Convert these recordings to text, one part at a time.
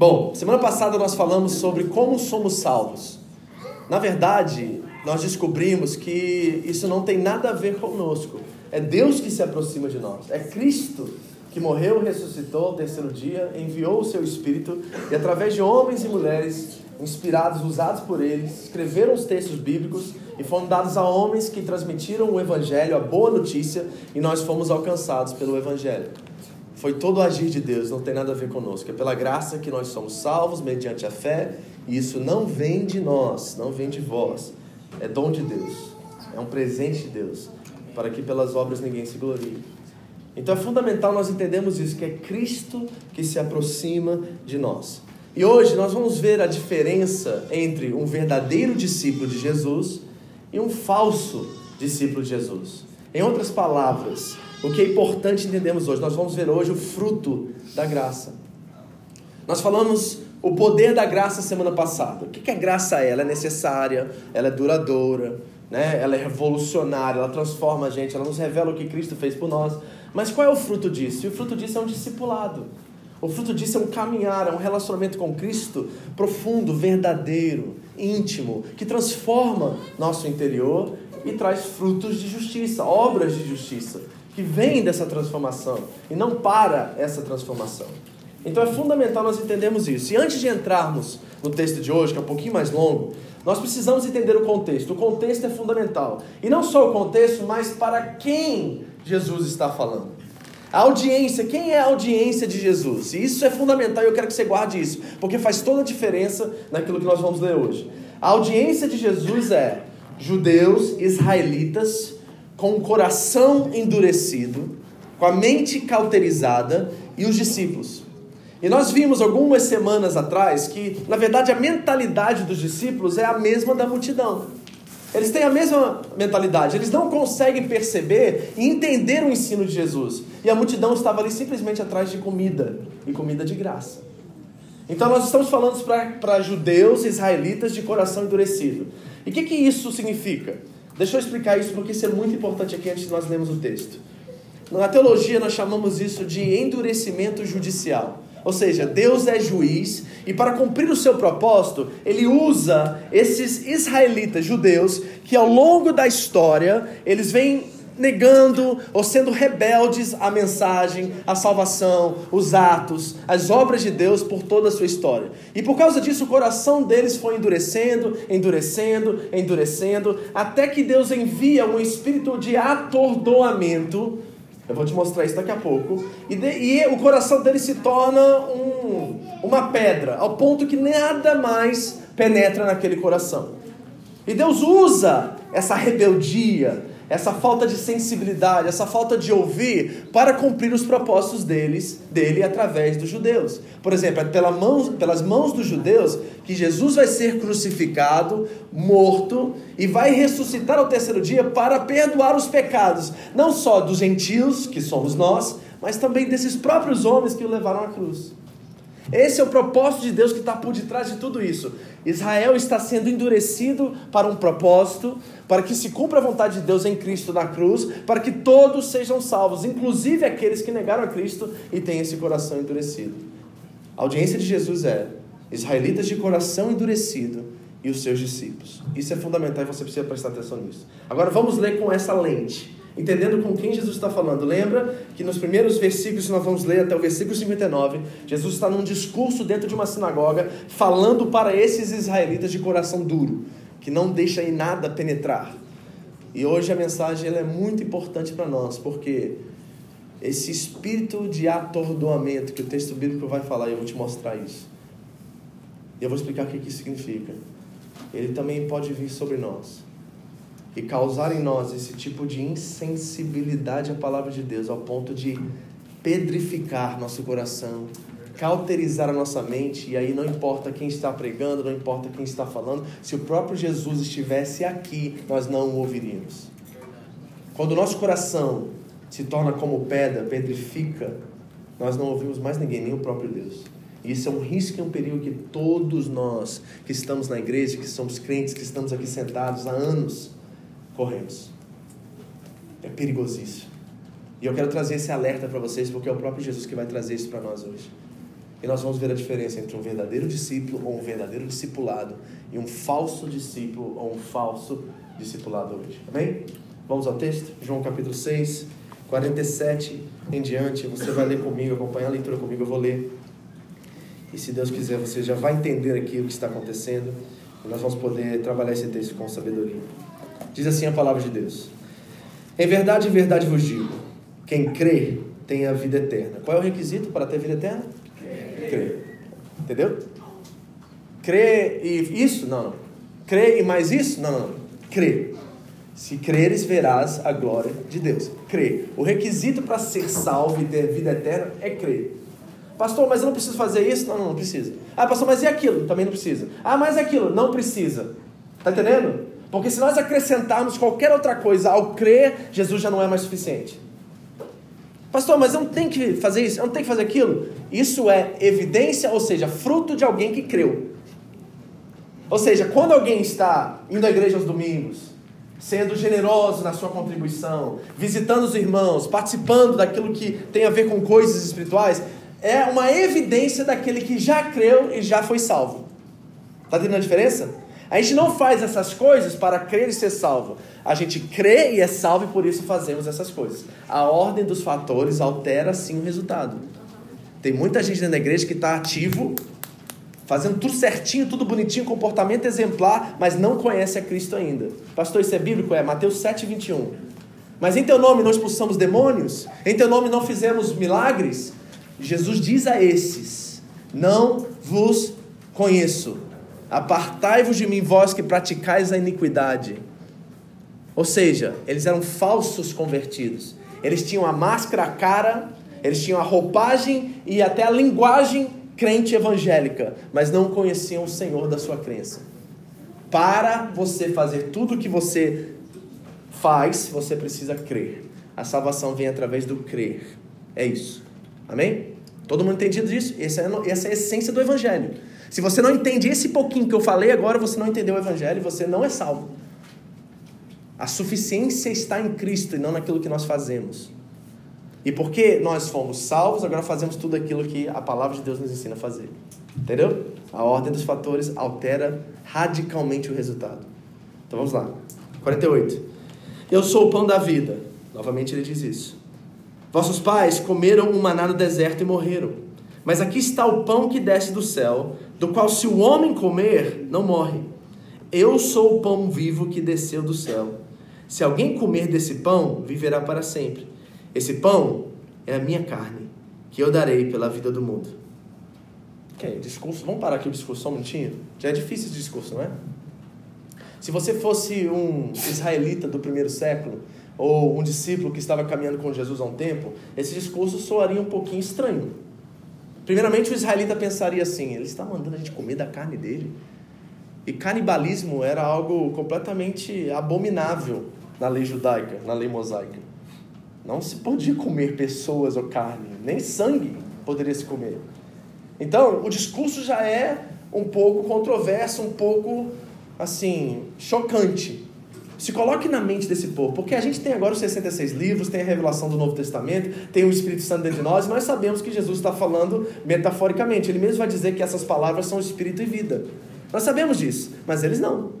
Bom, semana passada nós falamos sobre como somos salvos. Na verdade, nós descobrimos que isso não tem nada a ver conosco. É Deus que se aproxima de nós. É Cristo que morreu, ressuscitou ao terceiro dia, enviou o seu Espírito e, através de homens e mulheres inspirados, usados por eles, escreveram os textos bíblicos e foram dados a homens que transmitiram o Evangelho, a boa notícia, e nós fomos alcançados pelo Evangelho. Foi todo o agir de Deus, não tem nada a ver conosco. É pela graça que nós somos salvos mediante a fé, e isso não vem de nós, não vem de vós. É dom de Deus, é um presente de Deus, para que pelas obras ninguém se glorie. Então é fundamental nós entendermos isso, que é Cristo que se aproxima de nós. E hoje nós vamos ver a diferença entre um verdadeiro discípulo de Jesus e um falso discípulo de Jesus. Em outras palavras, o que é importante entendermos hoje, nós vamos ver hoje o fruto da graça. Nós falamos o poder da graça semana passada. O que a graça é? Ela é necessária, ela é duradoura, né? ela é revolucionária, ela transforma a gente, ela nos revela o que Cristo fez por nós. Mas qual é o fruto disso? E o fruto disso é um discipulado. O fruto disso é um caminhar, é um relacionamento com Cristo profundo, verdadeiro, íntimo, que transforma nosso interior e traz frutos de justiça, obras de justiça, que vêm dessa transformação e não para essa transformação. Então é fundamental nós entendermos isso. E antes de entrarmos no texto de hoje, que é um pouquinho mais longo, nós precisamos entender o contexto. O contexto é fundamental. E não só o contexto, mas para quem Jesus está falando. A audiência, quem é a audiência de Jesus? E isso é fundamental e eu quero que você guarde isso, porque faz toda a diferença naquilo que nós vamos ler hoje. A audiência de Jesus é judeus, israelitas, com o coração endurecido, com a mente cauterizada e os discípulos. E nós vimos algumas semanas atrás que, na verdade, a mentalidade dos discípulos é a mesma da multidão. Eles têm a mesma mentalidade, eles não conseguem perceber e entender o ensino de Jesus. E a multidão estava ali simplesmente atrás de comida, e comida de graça. Então nós estamos falando para judeus, israelitas de coração endurecido. E o que, que isso significa? Deixa eu explicar isso porque isso é muito importante aqui antes de nós lermos o texto. Na teologia nós chamamos isso de endurecimento judicial. Ou seja, Deus é juiz e para cumprir o seu propósito, ele usa esses israelitas judeus que ao longo da história, eles vêm negando ou sendo rebeldes à mensagem, à salvação, os atos, as obras de Deus por toda a sua história. E por causa disso, o coração deles foi endurecendo, endurecendo, endurecendo, até que Deus envia um espírito de atordoamento eu vou te mostrar isso daqui a pouco. E, de, e o coração dele se torna um, uma pedra, ao ponto que nada mais penetra naquele coração. E Deus usa essa rebeldia, essa falta de sensibilidade, essa falta de ouvir para cumprir os propósitos deles, dele através dos judeus. Por exemplo, é pela mão, pelas mãos dos judeus que Jesus vai ser crucificado, morto e vai ressuscitar ao terceiro dia para perdoar os pecados, não só dos gentios, que somos nós, mas também desses próprios homens que o levaram à cruz. Esse é o propósito de Deus que está por detrás de tudo isso. Israel está sendo endurecido para um propósito, para que se cumpra a vontade de Deus em Cristo na cruz, para que todos sejam salvos, inclusive aqueles que negaram a Cristo e têm esse coração endurecido. A audiência de Jesus é israelitas de coração endurecido e os seus discípulos. Isso é fundamental e você precisa prestar atenção nisso. Agora vamos ler com essa lente entendendo com quem Jesus está falando. Lembra que nos primeiros versículos nós vamos ler até o versículo 59, Jesus está num discurso dentro de uma sinagoga, falando para esses israelitas de coração duro, que não deixa em nada penetrar. E hoje a mensagem ela é muito importante para nós, porque esse espírito de atordoamento que o texto bíblico vai falar, e eu vou te mostrar isso. E eu vou explicar o que isso significa. Ele também pode vir sobre nós e causar em nós esse tipo de insensibilidade à palavra de Deus, ao ponto de pedrificar nosso coração cauterizar a nossa mente, e aí não importa quem está pregando, não importa quem está falando, se o próprio Jesus estivesse aqui, nós não o ouviríamos. Quando o nosso coração se torna como pedra, pedrifica, nós não ouvimos mais ninguém, nem o próprio Deus. E isso é um risco e um perigo que todos nós que estamos na igreja, que somos crentes, que estamos aqui sentados há anos, corremos. É perigosíssimo. E eu quero trazer esse alerta para vocês, porque é o próprio Jesus que vai trazer isso para nós hoje. E nós vamos ver a diferença entre um verdadeiro discípulo ou um verdadeiro discipulado e um falso discípulo ou um falso discipulado hoje. Amém? Vamos ao texto? João capítulo 6, 47 em diante. Você vai ler comigo, acompanhar a leitura comigo, eu vou ler. E se Deus quiser, você já vai entender aqui o que está acontecendo. E nós vamos poder trabalhar esse texto com sabedoria. Diz assim a palavra de Deus: Em verdade, em verdade vos digo: quem crê tem a vida eterna. Qual é o requisito para ter vida eterna? Crer. Entendeu? Crer e isso? Não, não. Crer e mais isso? Não, não. Crer. Se creres, verás a glória de Deus. Crer. O requisito para ser salvo e ter vida eterna é crer. Pastor, mas eu não preciso fazer isso? Não, não, não precisa. Ah, pastor, mas e aquilo? Também não precisa. Ah, mas aquilo? Não precisa. Tá entendendo? Porque se nós acrescentarmos qualquer outra coisa ao crer, Jesus já não é mais suficiente. Pastor, mas eu não tenho que fazer isso, eu não tenho que fazer aquilo. Isso é evidência, ou seja, fruto de alguém que creu. Ou seja, quando alguém está indo à igreja aos domingos, sendo generoso na sua contribuição, visitando os irmãos, participando daquilo que tem a ver com coisas espirituais, é uma evidência daquele que já creu e já foi salvo. Está entendendo a diferença? A gente não faz essas coisas para crer e ser salvo. A gente crê e é salvo e por isso fazemos essas coisas. A ordem dos fatores altera sim o resultado. Tem muita gente dentro da igreja que está ativo, fazendo tudo certinho, tudo bonitinho, comportamento exemplar, mas não conhece a Cristo ainda. Pastor, isso é bíblico? É Mateus 7, 21. Mas em teu nome não expulsamos demônios? Em teu nome não fizemos milagres? Jesus diz a esses: Não vos conheço. Apartai-vos de mim, vós que praticais a iniquidade. Ou seja, eles eram falsos convertidos. Eles tinham a máscara, a cara, eles tinham a roupagem e até a linguagem crente evangélica, mas não conheciam o Senhor da sua crença. Para você fazer tudo o que você faz, você precisa crer. A salvação vem através do crer. É isso. Amém? Todo mundo entendido disso? Essa é, essa é a essência do Evangelho. Se você não entende esse pouquinho que eu falei agora, você não entendeu o Evangelho e você não é salvo. A suficiência está em Cristo e não naquilo que nós fazemos. E porque nós fomos salvos, agora fazemos tudo aquilo que a palavra de Deus nos ensina a fazer. Entendeu? A ordem dos fatores altera radicalmente o resultado. Então vamos lá. 48. Eu sou o pão da vida. Novamente ele diz isso. Vossos pais comeram o maná no deserto e morreram. Mas aqui está o pão que desce do céu, do qual se o homem comer, não morre. Eu sou o pão vivo que desceu do céu. Se alguém comer desse pão, viverá para sempre. Esse pão é a minha carne, que eu darei pela vida do mundo. Ok, discurso. Vamos parar aqui o discurso só um minutinho? Já é difícil esse discurso, não é? Se você fosse um israelita do primeiro século, ou um discípulo que estava caminhando com Jesus há um tempo, esse discurso soaria um pouquinho estranho. Primeiramente, o israelita pensaria assim: ele está mandando a gente comer da carne dele. E canibalismo era algo completamente abominável na lei judaica, na lei mosaica. Não se podia comer pessoas ou carne, nem sangue poderia se comer. Então, o discurso já é um pouco controverso, um pouco assim, chocante. Se coloque na mente desse povo, porque a gente tem agora os 66 livros, tem a revelação do Novo Testamento, tem o Espírito Santo dentro de nós, nós sabemos que Jesus está falando metaforicamente. Ele mesmo vai dizer que essas palavras são Espírito e vida. Nós sabemos disso, mas eles não.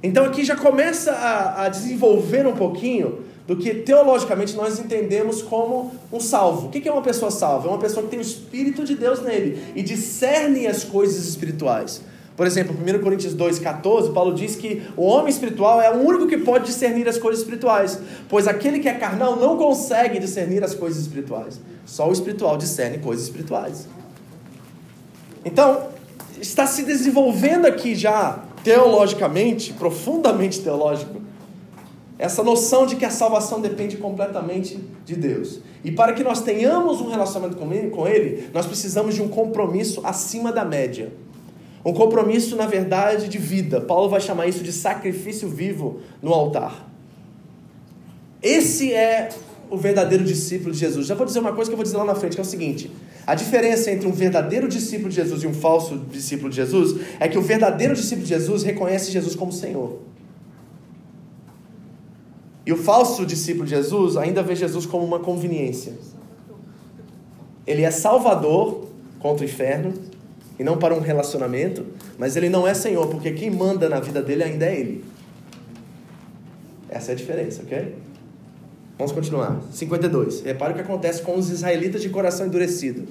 Então aqui já começa a, a desenvolver um pouquinho do que teologicamente nós entendemos como um salvo. O que é uma pessoa salva? É uma pessoa que tem o Espírito de Deus nele e discerne as coisas espirituais. Por exemplo, 1 Coríntios 2,14, Paulo diz que o homem espiritual é o único que pode discernir as coisas espirituais, pois aquele que é carnal não consegue discernir as coisas espirituais. Só o espiritual discerne coisas espirituais. Então, está se desenvolvendo aqui já, teologicamente, profundamente teológico, essa noção de que a salvação depende completamente de Deus. E para que nós tenhamos um relacionamento com Ele, nós precisamos de um compromisso acima da média. Um compromisso, na verdade, de vida. Paulo vai chamar isso de sacrifício vivo no altar. Esse é o verdadeiro discípulo de Jesus. Já vou dizer uma coisa que eu vou dizer lá na frente, que é o seguinte: a diferença entre um verdadeiro discípulo de Jesus e um falso discípulo de Jesus é que o verdadeiro discípulo de Jesus reconhece Jesus como Senhor. E o falso discípulo de Jesus ainda vê Jesus como uma conveniência. Ele é salvador contra o inferno e não para um relacionamento, mas ele não é Senhor, porque quem manda na vida dele ainda é Ele. Essa é a diferença, ok? Vamos continuar. 52. Repare o que acontece com os israelitas de coração endurecido.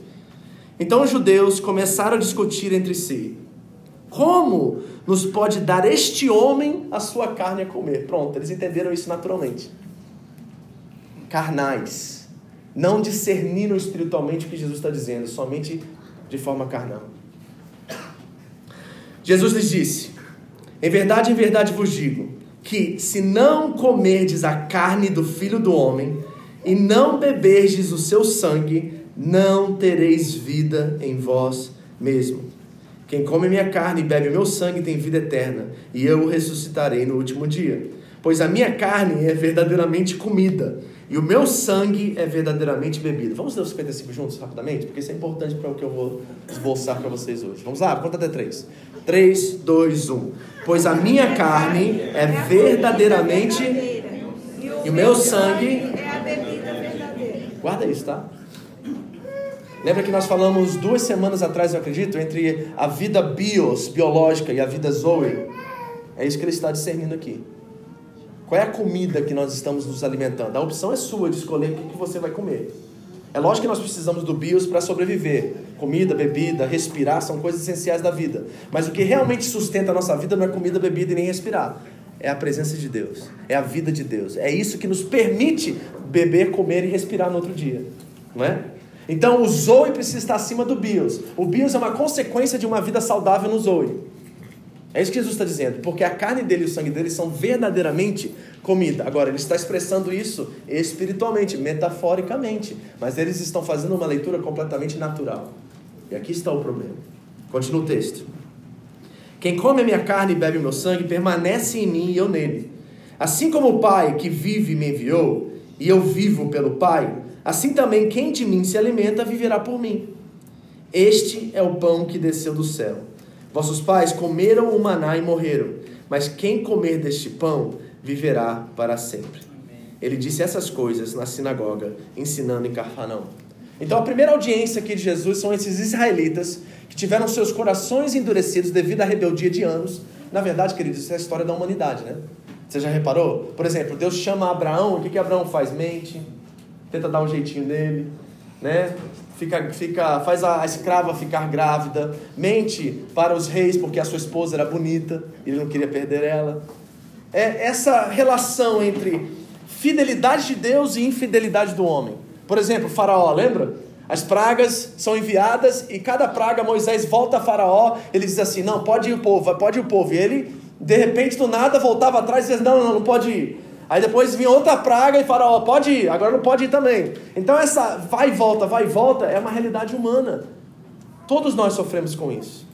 Então os judeus começaram a discutir entre si: Como nos pode dar este homem a sua carne a comer? Pronto, eles entenderam isso naturalmente. Carnais. Não discerniram espiritualmente o que Jesus está dizendo, somente de forma carnal. Jesus lhes disse: Em verdade, em verdade vos digo que se não comerdes a carne do filho do homem e não beberdes o seu sangue, não tereis vida em vós mesmo. Quem come minha carne e bebe meu sangue tem vida eterna, e eu o ressuscitarei no último dia. Pois a minha carne é verdadeiramente comida, e o meu sangue é verdadeiramente bebida. Vamos ler os 55 juntos, rapidamente? Porque isso é importante para o que eu vou esboçar para vocês hoje. Vamos lá, conta até três. 3, 2, 1. Pois a minha carne é verdadeiramente e o meu sangue é a bebida verdadeira. Guarda isso, tá? Lembra que nós falamos duas semanas atrás, eu acredito, entre a vida bios, biológica, e a vida zoe? É isso que ele está discernindo aqui. Qual é a comida que nós estamos nos alimentando? A opção é sua de escolher o que você vai comer. É lógico que nós precisamos do bios para sobreviver. Comida, bebida, respirar são coisas essenciais da vida. Mas o que realmente sustenta a nossa vida não é comida, bebida e nem respirar. É a presença de Deus. É a vida de Deus. É isso que nos permite beber, comer e respirar no outro dia. Não é? Então o zoe precisa estar acima do bios. O bios é uma consequência de uma vida saudável no zoe. É isso que Jesus está dizendo, porque a carne dele e o sangue dele são verdadeiramente comida. Agora, ele está expressando isso espiritualmente, metaforicamente, mas eles estão fazendo uma leitura completamente natural. E aqui está o problema. Continua o texto. Quem come a minha carne e bebe o meu sangue permanece em mim e eu nele. Assim como o Pai que vive me enviou, e eu vivo pelo Pai, assim também quem de mim se alimenta viverá por mim. Este é o pão que desceu do céu. Vossos pais comeram o maná e morreram, mas quem comer deste pão viverá para sempre. Ele disse essas coisas na sinagoga, ensinando em Carfanão. Então a primeira audiência aqui de Jesus são esses israelitas que tiveram seus corações endurecidos devido à rebeldia de anos. Na verdade, queridos, isso é a história da humanidade, né? Você já reparou? Por exemplo, Deus chama Abraão, o que, que Abraão faz? Mente, tenta dar um jeitinho nele, né? Fica, fica, faz a, escrava ficar grávida, mente para os reis porque a sua esposa era bonita ele não queria perder ela. É essa relação entre fidelidade de Deus e infidelidade do homem. Por exemplo, Faraó, lembra? As pragas são enviadas e cada praga Moisés volta a Faraó, ele diz assim: "Não, pode ir o povo, pode ir o povo". E ele, de repente, do nada voltava atrás e dizia: "Não, não, não pode ir". Aí depois vinha outra praga e faraó, pode ir, agora não pode ir também. Então essa vai e volta, vai e volta é uma realidade humana. Todos nós sofremos com isso.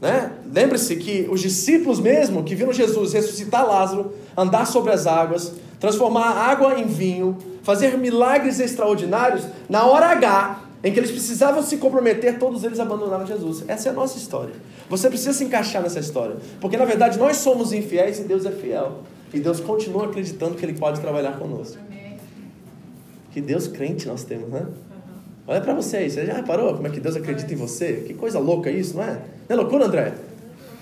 Né? Lembre-se que os discípulos mesmo que viram Jesus ressuscitar Lázaro, andar sobre as águas, transformar água em vinho, fazer milagres extraordinários, na hora H, em que eles precisavam se comprometer, todos eles abandonaram Jesus. Essa é a nossa história. Você precisa se encaixar nessa história, porque na verdade nós somos infiéis e Deus é fiel. E Deus continua acreditando que Ele pode trabalhar conosco. Que Deus crente nós temos, né? Olha para vocês, você já reparou como é que Deus acredita em você? Que coisa louca isso, não é? Não é loucura, André?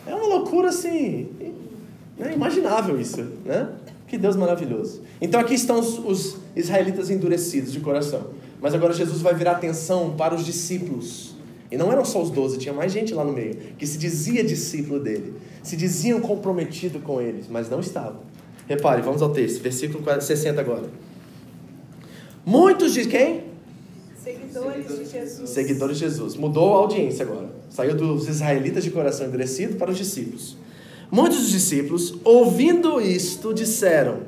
É uma loucura assim, é imaginável isso, né? Que Deus maravilhoso. Então aqui estão os israelitas endurecidos de coração. Mas agora Jesus vai virar atenção para os discípulos. E não eram só os doze, tinha mais gente lá no meio, que se dizia discípulo dele, se diziam comprometido com eles, mas não estavam. Repare, vamos ao texto, versículo 60 agora. Muitos de quem? Seguidores de Jesus. Seguidores de Jesus. Mudou a audiência agora. Saiu dos israelitas de coração endurecido para os discípulos. Muitos dos discípulos, ouvindo isto, disseram: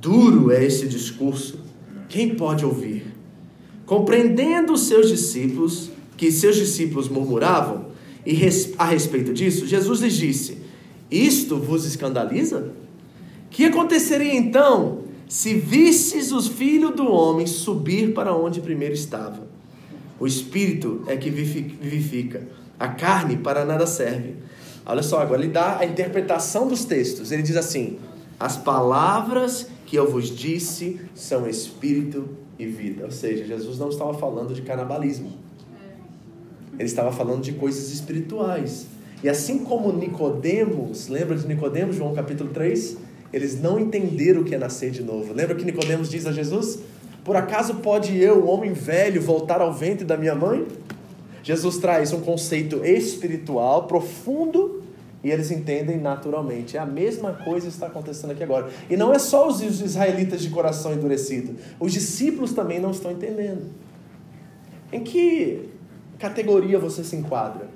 Duro é esse discurso. Quem pode ouvir? Compreendendo os seus discípulos, que seus discípulos murmuravam, e a respeito disso, Jesus lhes disse: Isto vos escandaliza? Que aconteceria então se visses o filho do homem subir para onde primeiro estava? O espírito é que vivifica, a carne para nada serve. Olha só, agora ele dá a interpretação dos textos. Ele diz assim: As palavras que eu vos disse são espírito e vida. Ou seja, Jesus não estava falando de canibalismo. Ele estava falando de coisas espirituais. E assim como Nicodemos, lembra de Nicodemos, João capítulo 3? Eles não entenderam o que é nascer de novo. Lembra que Nicodemos diz a Jesus? Por acaso pode eu, homem velho, voltar ao ventre da minha mãe? Jesus traz um conceito espiritual profundo e eles entendem naturalmente. É a mesma coisa que está acontecendo aqui agora. E não é só os israelitas de coração endurecido. Os discípulos também não estão entendendo. Em que categoria você se enquadra?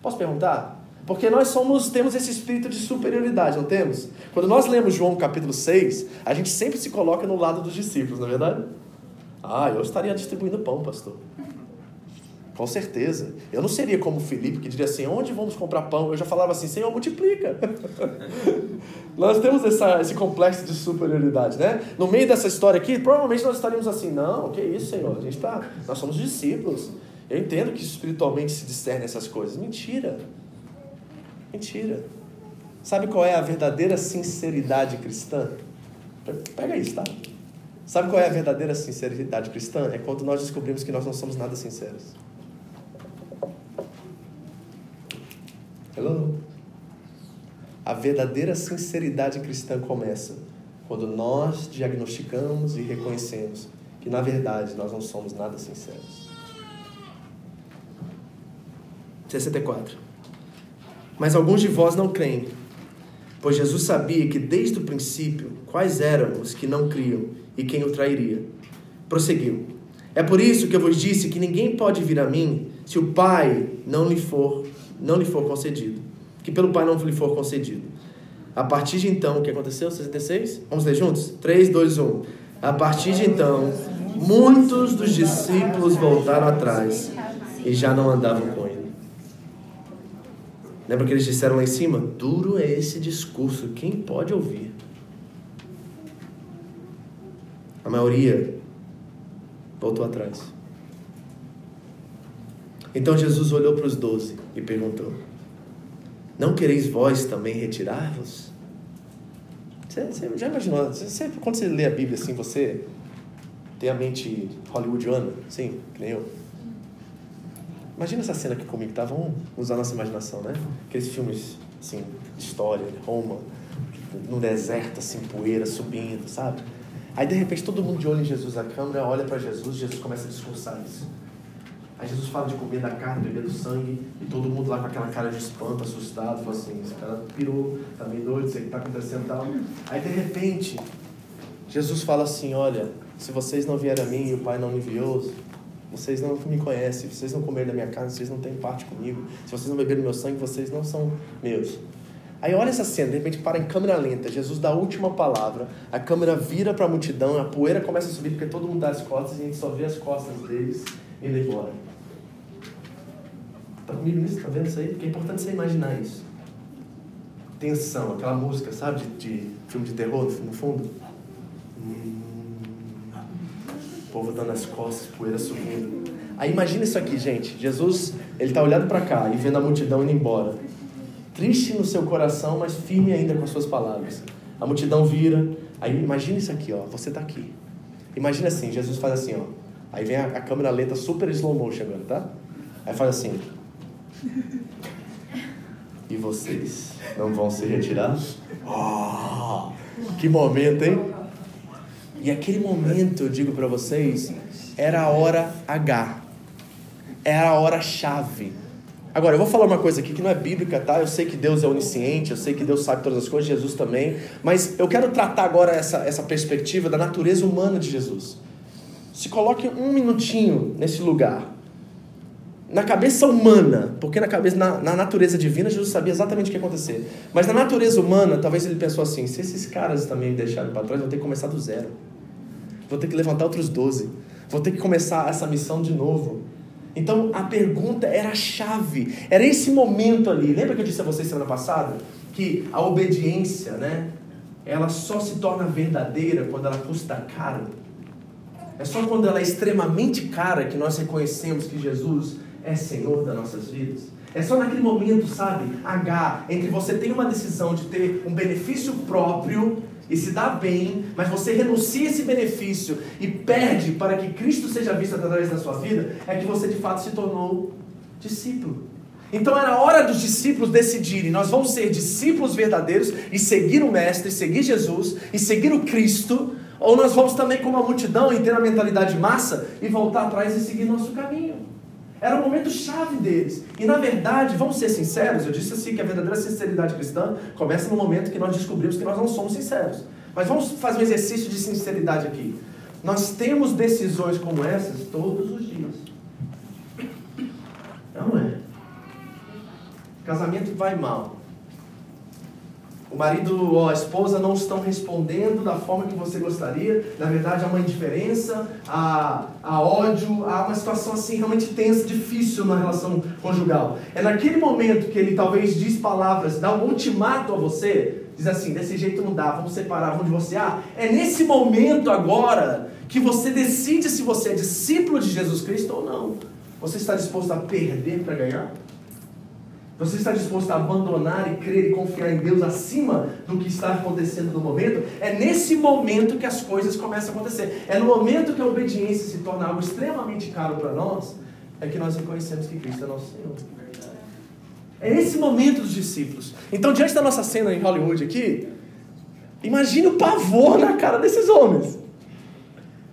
Posso perguntar? Porque nós somos, temos esse espírito de superioridade, não temos? Quando nós lemos João capítulo 6, a gente sempre se coloca no lado dos discípulos, não é verdade? Ah, eu estaria distribuindo pão, pastor. Com certeza. Eu não seria como Felipe, que diria assim: onde vamos comprar pão? Eu já falava assim: Senhor, multiplica. nós temos essa, esse complexo de superioridade, né? No meio dessa história aqui, provavelmente nós estaríamos assim: não, que isso, Senhor? A gente tá, nós somos discípulos. Eu entendo que espiritualmente se discerne essas coisas. Mentira. Mentira. Sabe qual é a verdadeira sinceridade cristã? Pega isso, tá? Sabe qual é a verdadeira sinceridade cristã? É quando nós descobrimos que nós não somos nada sinceros. Hello? A verdadeira sinceridade cristã começa quando nós diagnosticamos e reconhecemos que, na verdade, nós não somos nada sinceros. 64. Mas alguns de vós não creem, pois Jesus sabia que desde o princípio quais eram os que não criam e quem o trairia. Prosseguiu. É por isso que eu vos disse que ninguém pode vir a mim se o Pai não lhe for não lhe for concedido. Que pelo Pai não lhe for concedido. A partir de então, o que aconteceu? 66? Vamos ler juntos? 3, 2, 1. A partir de então, muitos dos discípulos voltaram atrás e já não andavam com ele. Lembra que eles disseram lá em cima? Duro é esse discurso, quem pode ouvir? A maioria voltou atrás. Então Jesus olhou para os doze e perguntou: Não quereis vós também retirar-vos? Você, você, já imaginou? Você, quando você lê a Bíblia assim, você tem a mente hollywoodiana? Sim, que nem eu. Imagina essa cena aqui comigo, tá? Vamos usar nossa imaginação, né? Aqueles filmes, assim, de história, Roma, no deserto, assim, poeira subindo, sabe? Aí, de repente, todo mundo de olho em Jesus, a câmera olha para Jesus, Jesus começa a discursar isso. Aí Jesus fala de comer da carne, beber do sangue, e todo mundo lá com aquela cara de espanto, assustado, fala assim, esse cara pirou, tá meio doido, sei o que tá acontecendo tal. Aí de repente, Jesus fala assim, olha, se vocês não vierem a mim e o Pai não me enviou, vocês não me conhecem, vocês não comerem da minha carne, vocês não têm parte comigo. Se vocês não beberem do meu sangue, vocês não são meus. Aí olha essa cena, de repente para em câmera lenta, Jesus dá a última palavra, a câmera vira para a multidão, a poeira começa a subir porque todo mundo dá as costas e a gente só vê as costas deles indo embora. Tá comigo nisso? Tá vendo isso aí? Porque é importante você imaginar isso. Tensão, aquela música, sabe, de, de filme de terror no fundo. Hum, povo dando as costas, poeira subindo. Aí imagina isso aqui, gente. Jesus, ele tá olhando para cá e vendo a multidão indo embora. Triste no seu coração, mas firme ainda com as suas palavras. A multidão vira. Aí imagina isso aqui, ó. Você tá aqui. Imagina assim, Jesus faz assim, ó. Aí vem a, a câmera lenta super slow motion agora, tá? Aí faz assim. E vocês não vão se retirar? Oh, que momento, hein? E aquele momento, eu digo para vocês, era a hora H. Era a hora chave. Agora, eu vou falar uma coisa aqui que não é bíblica, tá? Eu sei que Deus é onisciente, eu sei que Deus sabe todas as coisas, Jesus também. Mas eu quero tratar agora essa, essa perspectiva da natureza humana de Jesus. Se coloque um minutinho nesse lugar na cabeça humana, porque na cabeça na, na, natureza divina Jesus sabia exatamente o que ia acontecer. Mas na natureza humana, talvez ele pensou assim: se esses caras também me deixarem para trás, vou ter que começar do zero. Vou ter que levantar outros 12. Vou ter que começar essa missão de novo. Então a pergunta era a chave, era esse momento ali. Lembra que eu disse a vocês semana passada que a obediência, né? Ela só se torna verdadeira quando ela custa caro. É só quando ela é extremamente cara que nós reconhecemos que Jesus é Senhor das nossas vidas. É só naquele momento, sabe, H, entre você ter uma decisão de ter um benefício próprio e se dá bem, mas você renuncia esse benefício e perde para que Cristo seja visto através da sua vida, é que você de fato se tornou discípulo. Então era hora dos discípulos decidirem: nós vamos ser discípulos verdadeiros e seguir o Mestre, seguir Jesus e seguir o Cristo, ou nós vamos também, como a multidão, e ter a mentalidade massa e voltar atrás e seguir nosso caminho. Era o momento chave deles. E na verdade, vamos ser sinceros, eu disse assim que a verdadeira sinceridade cristã começa no momento que nós descobrimos que nós não somos sinceros. Mas vamos fazer um exercício de sinceridade aqui. Nós temos decisões como essas todos os dias. Não é? Casamento vai mal. O marido ou a esposa não estão respondendo da forma que você gostaria. Na verdade, há uma indiferença, há, há ódio, há uma situação assim realmente tensa, difícil na relação conjugal. É naquele momento que ele talvez diz palavras, dá um ultimato a você, diz assim: desse jeito não dá, vamos separar, vamos divorciar. É nesse momento agora que você decide se você é discípulo de Jesus Cristo ou não. Você está disposto a perder para ganhar? Você está disposto a abandonar e crer e confiar em Deus acima do que está acontecendo no momento? É nesse momento que as coisas começam a acontecer. É no momento que a obediência se torna algo extremamente caro para nós, é que nós reconhecemos que Cristo é nosso Senhor. É esse momento dos discípulos. Então, diante da nossa cena em Hollywood aqui, imagine o pavor na cara desses homens.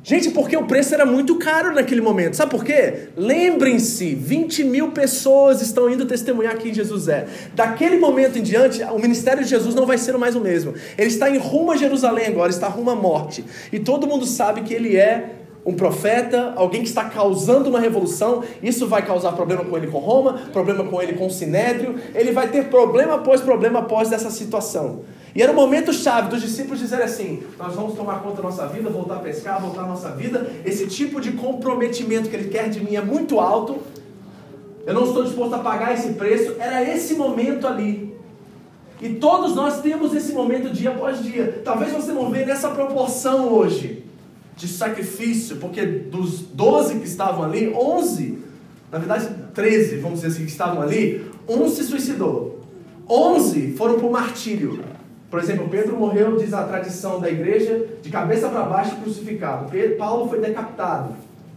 Gente, porque o preço era muito caro naquele momento. Sabe por quê? Lembrem-se: 20 mil pessoas estão indo testemunhar quem Jesus é. Daquele momento em diante, o ministério de Jesus não vai ser mais o mesmo. Ele está em rumo a Jerusalém agora, está rumo à morte. E todo mundo sabe que ele é um profeta, alguém que está causando uma revolução, isso vai causar problema com ele com Roma, problema com ele com o Sinédrio, ele vai ter problema após problema após dessa situação. E era o momento chave dos discípulos dizerem assim: nós vamos tomar conta da nossa vida, voltar a pescar, voltar a nossa vida. Esse tipo de comprometimento que ele quer de mim é muito alto. Eu não estou disposto a pagar esse preço. Era esse momento ali. E todos nós temos esse momento dia após dia. Talvez você não veja nessa proporção hoje de sacrifício, porque dos 12 que estavam ali, 11, na verdade 13, vamos dizer assim, que estavam ali, um se suicidou. 11 foram para o martírio. Por exemplo, Pedro morreu, diz a tradição da igreja, de cabeça para baixo crucificado. Paulo foi decapitado,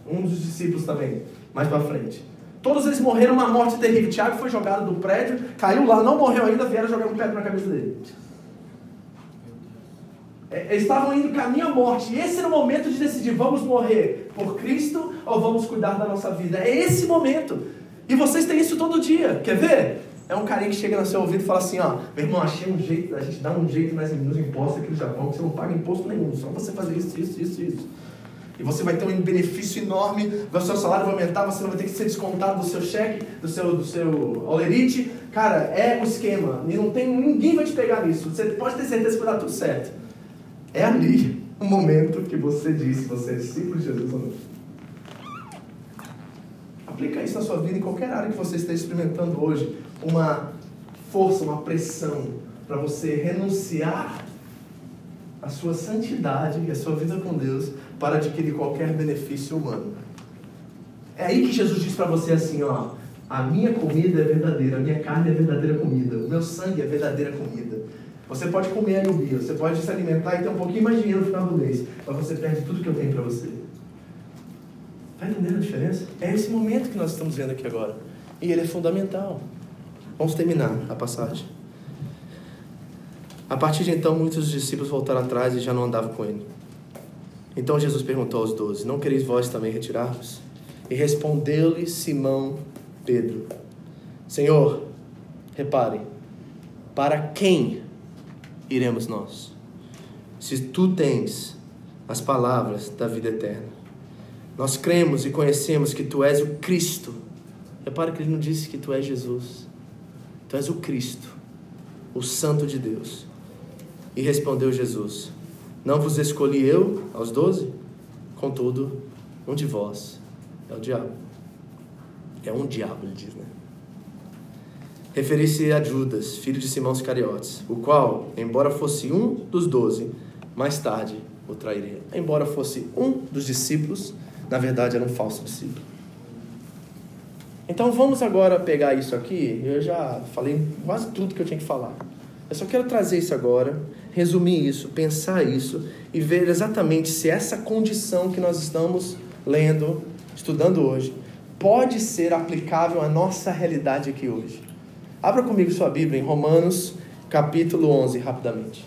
um dos discípulos também, mais para frente. Todos eles morreram uma morte terrível. Tiago foi jogado do prédio, caiu lá, não morreu ainda, vieram jogar um pedra na cabeça dele. É, eles estavam indo caminho à morte. E esse era o momento de decidir: vamos morrer por Cristo ou vamos cuidar da nossa vida? É esse momento. E vocês têm isso todo dia. Quer ver? É um carinha que chega no seu ouvido e fala assim, ó, meu irmão, achei um jeito, a gente dá um jeito nas, nos impostos aqui no Japão, que você não paga imposto nenhum, só você fazer isso, isso, isso, isso. E você vai ter um benefício enorme, o seu salário vai aumentar, você não vai ter que ser descontado do seu cheque, do seu, do seu olerite. Cara, é o esquema. E não tem, ninguém vai te pegar nisso. Você pode ter certeza que vai dar tudo certo. É ali o momento que você diz se você é discípulo de Jesus ou não. Aplica isso na sua vida em qualquer área que você esteja experimentando hoje uma força, uma pressão para você renunciar à sua santidade e à sua vida com Deus para adquirir qualquer benefício humano. É aí que Jesus diz para você assim, ó, a minha comida é verdadeira, a minha carne é verdadeira comida, o meu sangue é verdadeira comida. Você pode comer aí o bio, você pode se alimentar e ter um pouquinho mais de dinheiro no final do mês, mas você perde tudo que eu tenho para você. Está entendendo a diferença? É esse momento que nós estamos vendo aqui agora. E ele é fundamental. Vamos terminar a passagem. A partir de então, muitos discípulos voltaram atrás e já não andavam com ele. Então Jesus perguntou aos doze: Não quereis vós também retirar-vos? E respondeu-lhe Simão Pedro: Senhor, repare, para quem iremos nós? Se tu tens as palavras da vida eterna. Nós cremos e conhecemos que tu és o Cristo, Repare que ele não disse que tu és Jesus. Tu és o Cristo, o Santo de Deus. E respondeu Jesus: Não vos escolhi eu aos doze? Contudo, um de vós é o diabo. É um diabo, ele diz, né? Referi-se a Judas, filho de Simão Iscariotes, o qual, embora fosse um dos doze, mais tarde o trairia. Embora fosse um dos discípulos, na verdade era um falso discípulo. Então vamos agora pegar isso aqui. Eu já falei quase tudo que eu tinha que falar. Eu só quero trazer isso agora, resumir isso, pensar isso e ver exatamente se essa condição que nós estamos lendo, estudando hoje, pode ser aplicável à nossa realidade aqui hoje. Abra comigo sua Bíblia em Romanos, capítulo 11, rapidamente.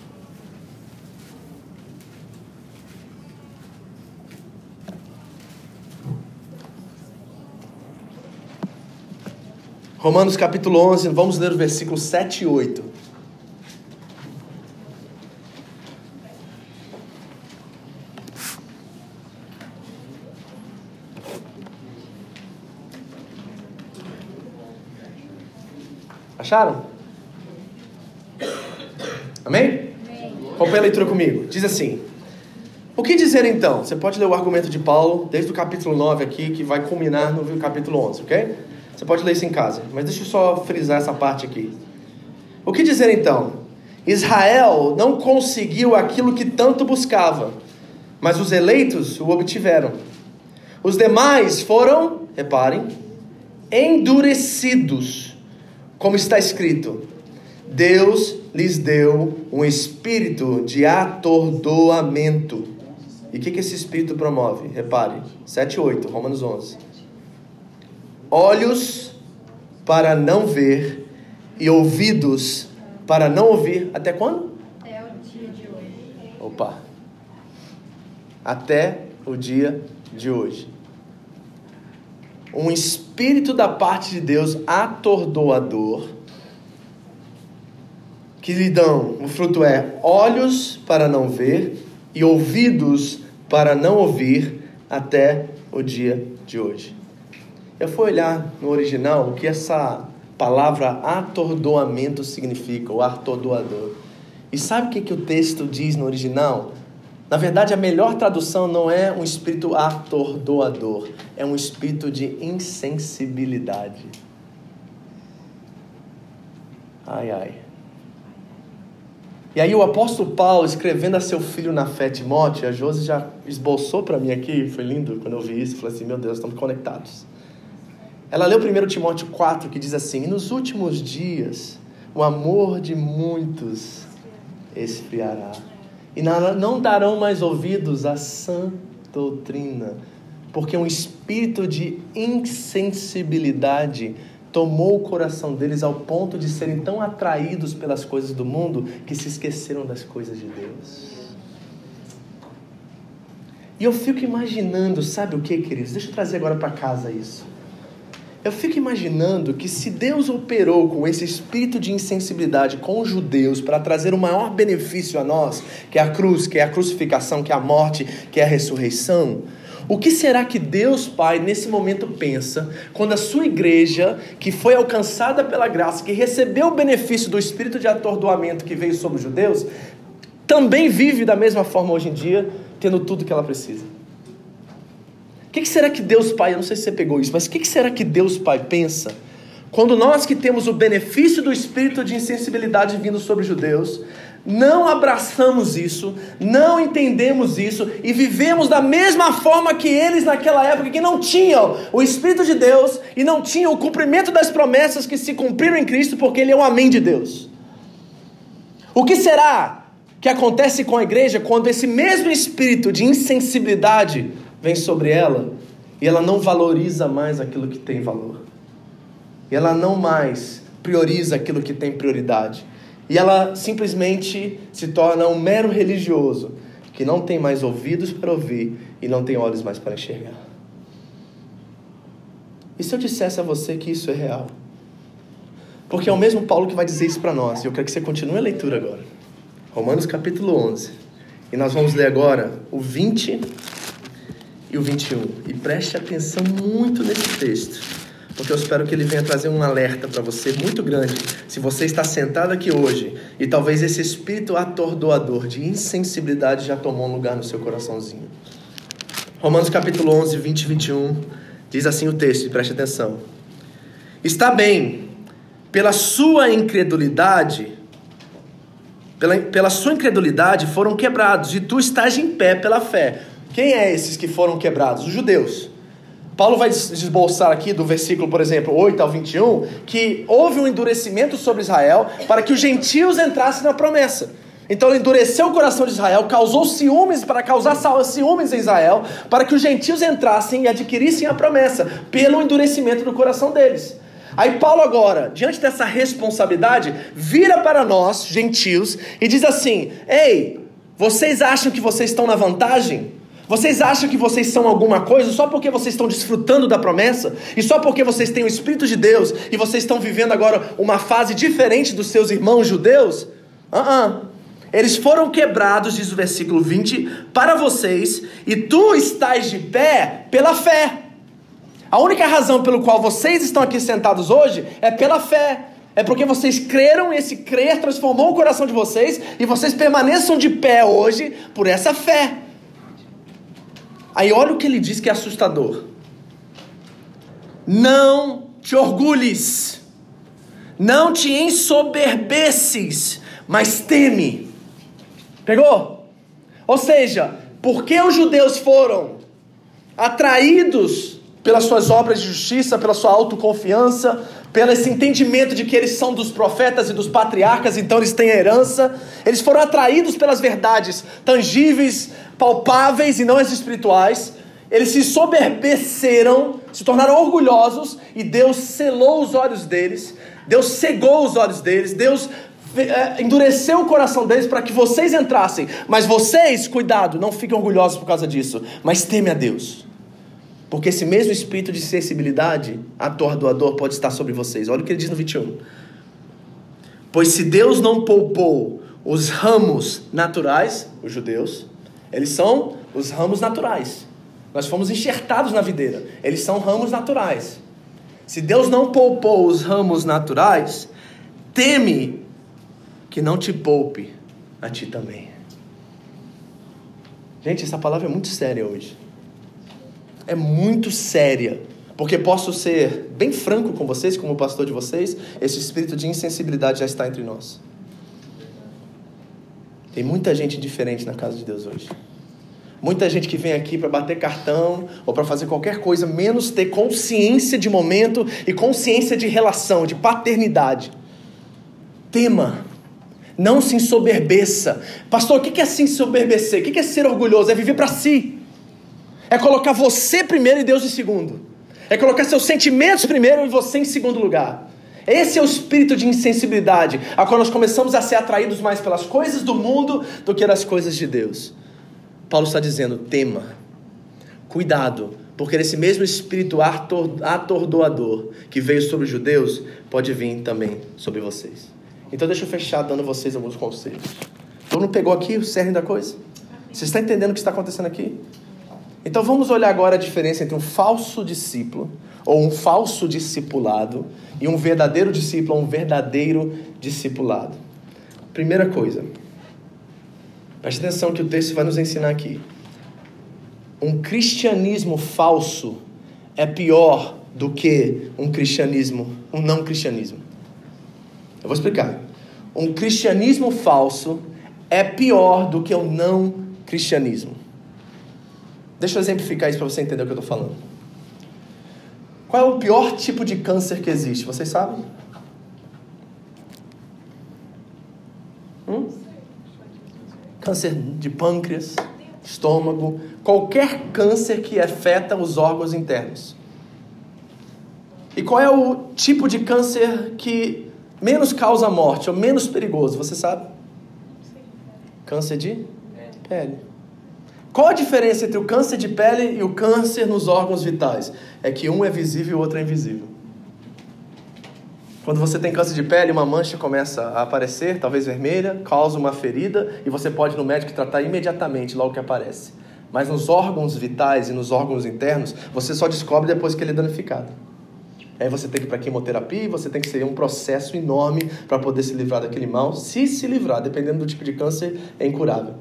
Romanos capítulo 11, vamos ler o versículo 7 e 8. Acharam? Amém? Acompanhe a leitura comigo. Diz assim: O que dizer então? Você pode ler o argumento de Paulo, desde o capítulo 9 aqui, que vai culminar no capítulo 11, ok? Você pode ler isso em casa, mas deixa eu só frisar essa parte aqui. O que dizer então? Israel não conseguiu aquilo que tanto buscava, mas os eleitos o obtiveram. Os demais foram, reparem, endurecidos, como está escrito: Deus lhes deu um espírito de atordoamento. E o que, que esse espírito promove? Repare, 7 e 8, Romanos 11 olhos para não ver e ouvidos para não ouvir. Até quando? Até o dia de hoje. Opa! Até o dia de hoje. Um espírito da parte de Deus atordoador que lhe dão, o fruto é olhos para não ver e ouvidos para não ouvir até o dia de hoje. Eu fui olhar no original o que essa palavra atordoamento significa, o atordoador. E sabe o que, que o texto diz no original? Na verdade, a melhor tradução não é um espírito atordoador, é um espírito de insensibilidade. Ai, ai. E aí o apóstolo Paulo, escrevendo a seu filho na fé, Timóteo, a Josi já esboçou para mim aqui, foi lindo quando eu vi isso, falei assim, meu Deus, estamos conectados. Ela leu 1 Timóteo 4, que diz assim: nos últimos dias o amor de muitos esfriará, e não darão mais ouvidos à sã doutrina, porque um espírito de insensibilidade tomou o coração deles ao ponto de serem tão atraídos pelas coisas do mundo que se esqueceram das coisas de Deus. E eu fico imaginando, sabe o que, queridos? Deixa eu trazer agora para casa isso. Eu fico imaginando que se Deus operou com esse espírito de insensibilidade com os judeus para trazer o maior benefício a nós, que é a cruz, que é a crucificação, que é a morte, que é a ressurreição, o que será que Deus Pai nesse momento pensa quando a sua igreja, que foi alcançada pela graça, que recebeu o benefício do espírito de atordoamento que veio sobre os judeus, também vive da mesma forma hoje em dia, tendo tudo que ela precisa? Que, que será que Deus Pai, eu não sei se você pegou isso, mas o que, que será que Deus Pai pensa quando nós que temos o benefício do espírito de insensibilidade vindo sobre os judeus, não abraçamos isso, não entendemos isso e vivemos da mesma forma que eles naquela época que não tinham o Espírito de Deus e não tinham o cumprimento das promessas que se cumpriram em Cristo, porque Ele é o Amém de Deus. O que será que acontece com a igreja quando esse mesmo espírito de insensibilidade vem sobre ela e ela não valoriza mais aquilo que tem valor. E ela não mais prioriza aquilo que tem prioridade. E ela simplesmente se torna um mero religioso que não tem mais ouvidos para ouvir e não tem olhos mais para enxergar. E se eu dissesse a você que isso é real? Porque é o mesmo Paulo que vai dizer isso para nós. E eu quero que você continue a leitura agora. Romanos capítulo 11. E nós vamos ler agora o 20 e o 21. E preste atenção muito nesse texto, porque eu espero que ele venha trazer um alerta para você muito grande. Se você está sentado aqui hoje e talvez esse espírito atordoador de insensibilidade já tomou um lugar no seu coraçãozinho. Romanos capítulo 11, 20 e 21, diz assim o texto, preste atenção. Está bem, pela sua incredulidade, pela, pela sua incredulidade foram quebrados, e tu estás em pé pela fé. Quem é esses que foram quebrados? Os judeus. Paulo vai desbolsar aqui do versículo, por exemplo, 8 ao 21, que houve um endurecimento sobre Israel para que os gentios entrassem na promessa. Então ele endureceu o coração de Israel, causou ciúmes para causar ciúmes em Israel, para que os gentios entrassem e adquirissem a promessa, pelo endurecimento do coração deles. Aí Paulo agora, diante dessa responsabilidade, vira para nós, gentios, e diz assim: Ei, vocês acham que vocês estão na vantagem? Vocês acham que vocês são alguma coisa só porque vocês estão desfrutando da promessa? E só porque vocês têm o Espírito de Deus e vocês estão vivendo agora uma fase diferente dos seus irmãos judeus? Ah, uh, -uh. Eles foram quebrados, diz o versículo 20, para vocês, e tu estás de pé pela fé. A única razão pelo qual vocês estão aqui sentados hoje é pela fé. É porque vocês creram e esse crer transformou o coração de vocês e vocês permaneçam de pé hoje por essa fé. Aí olha o que ele diz que é assustador. Não te orgulhes, não te ensoberbeces, mas teme. Pegou? Ou seja, porque os judeus foram atraídos pelas suas obras de justiça, pela sua autoconfiança, pelo esse entendimento de que eles são dos profetas e dos patriarcas, então eles têm herança. Eles foram atraídos pelas verdades tangíveis, palpáveis e não as espirituais. Eles se soberbeceram, se tornaram orgulhosos e Deus selou os olhos deles. Deus cegou os olhos deles. Deus é, endureceu o coração deles para que vocês entrassem. Mas vocês, cuidado, não fiquem orgulhosos por causa disso, mas teme a Deus. Porque esse mesmo espírito de sensibilidade atordoador pode estar sobre vocês. Olha o que ele diz no 21. Pois se Deus não poupou os ramos naturais, os judeus, eles são os ramos naturais. Nós fomos enxertados na videira. Eles são ramos naturais. Se Deus não poupou os ramos naturais, teme que não te poupe a ti também. Gente, essa palavra é muito séria hoje é muito séria. Porque posso ser bem franco com vocês, como pastor de vocês, esse espírito de insensibilidade já está entre nós. Tem muita gente diferente na casa de Deus hoje. Muita gente que vem aqui para bater cartão ou para fazer qualquer coisa, menos ter consciência de momento e consciência de relação, de paternidade. Tema. Não se ensoberbeça. Pastor, o que é se ensoberbecer? O que é ser orgulhoso? É viver para si. É colocar você primeiro e Deus em segundo. É colocar seus sentimentos primeiro e você em segundo lugar. Esse é o espírito de insensibilidade, a qual nós começamos a ser atraídos mais pelas coisas do mundo do que das coisas de Deus. Paulo está dizendo: tema, cuidado, porque esse mesmo espírito atordoador que veio sobre os judeus pode vir também sobre vocês. Então, deixa eu fechar dando vocês alguns conselhos. Todo mundo pegou aqui o cerne da coisa? Você está entendendo o que está acontecendo aqui? Então vamos olhar agora a diferença entre um falso discípulo ou um falso discipulado e um verdadeiro discípulo ou um verdadeiro discipulado. Primeira coisa, preste atenção que o texto vai nos ensinar aqui. Um cristianismo falso é pior do que um cristianismo, um não cristianismo. Eu vou explicar. Um cristianismo falso é pior do que um não cristianismo. Deixa eu exemplificar isso para você entender o que eu estou falando. Qual é o pior tipo de câncer que existe? Vocês sabem? Hum? Câncer de pâncreas, estômago, qualquer câncer que afeta os órgãos internos. E qual é o tipo de câncer que menos causa morte ou menos perigoso? Você sabe? Câncer de pele. Qual a diferença entre o câncer de pele e o câncer nos órgãos vitais? É que um é visível e o outro é invisível. Quando você tem câncer de pele, uma mancha começa a aparecer, talvez vermelha, causa uma ferida e você pode ir no médico tratar imediatamente logo que aparece. Mas nos órgãos vitais e nos órgãos internos, você só descobre depois que ele é danificado. Aí você tem que ir para quimioterapia, você tem que ser um processo enorme para poder se livrar daquele mal. Se se livrar, dependendo do tipo de câncer, é incurável.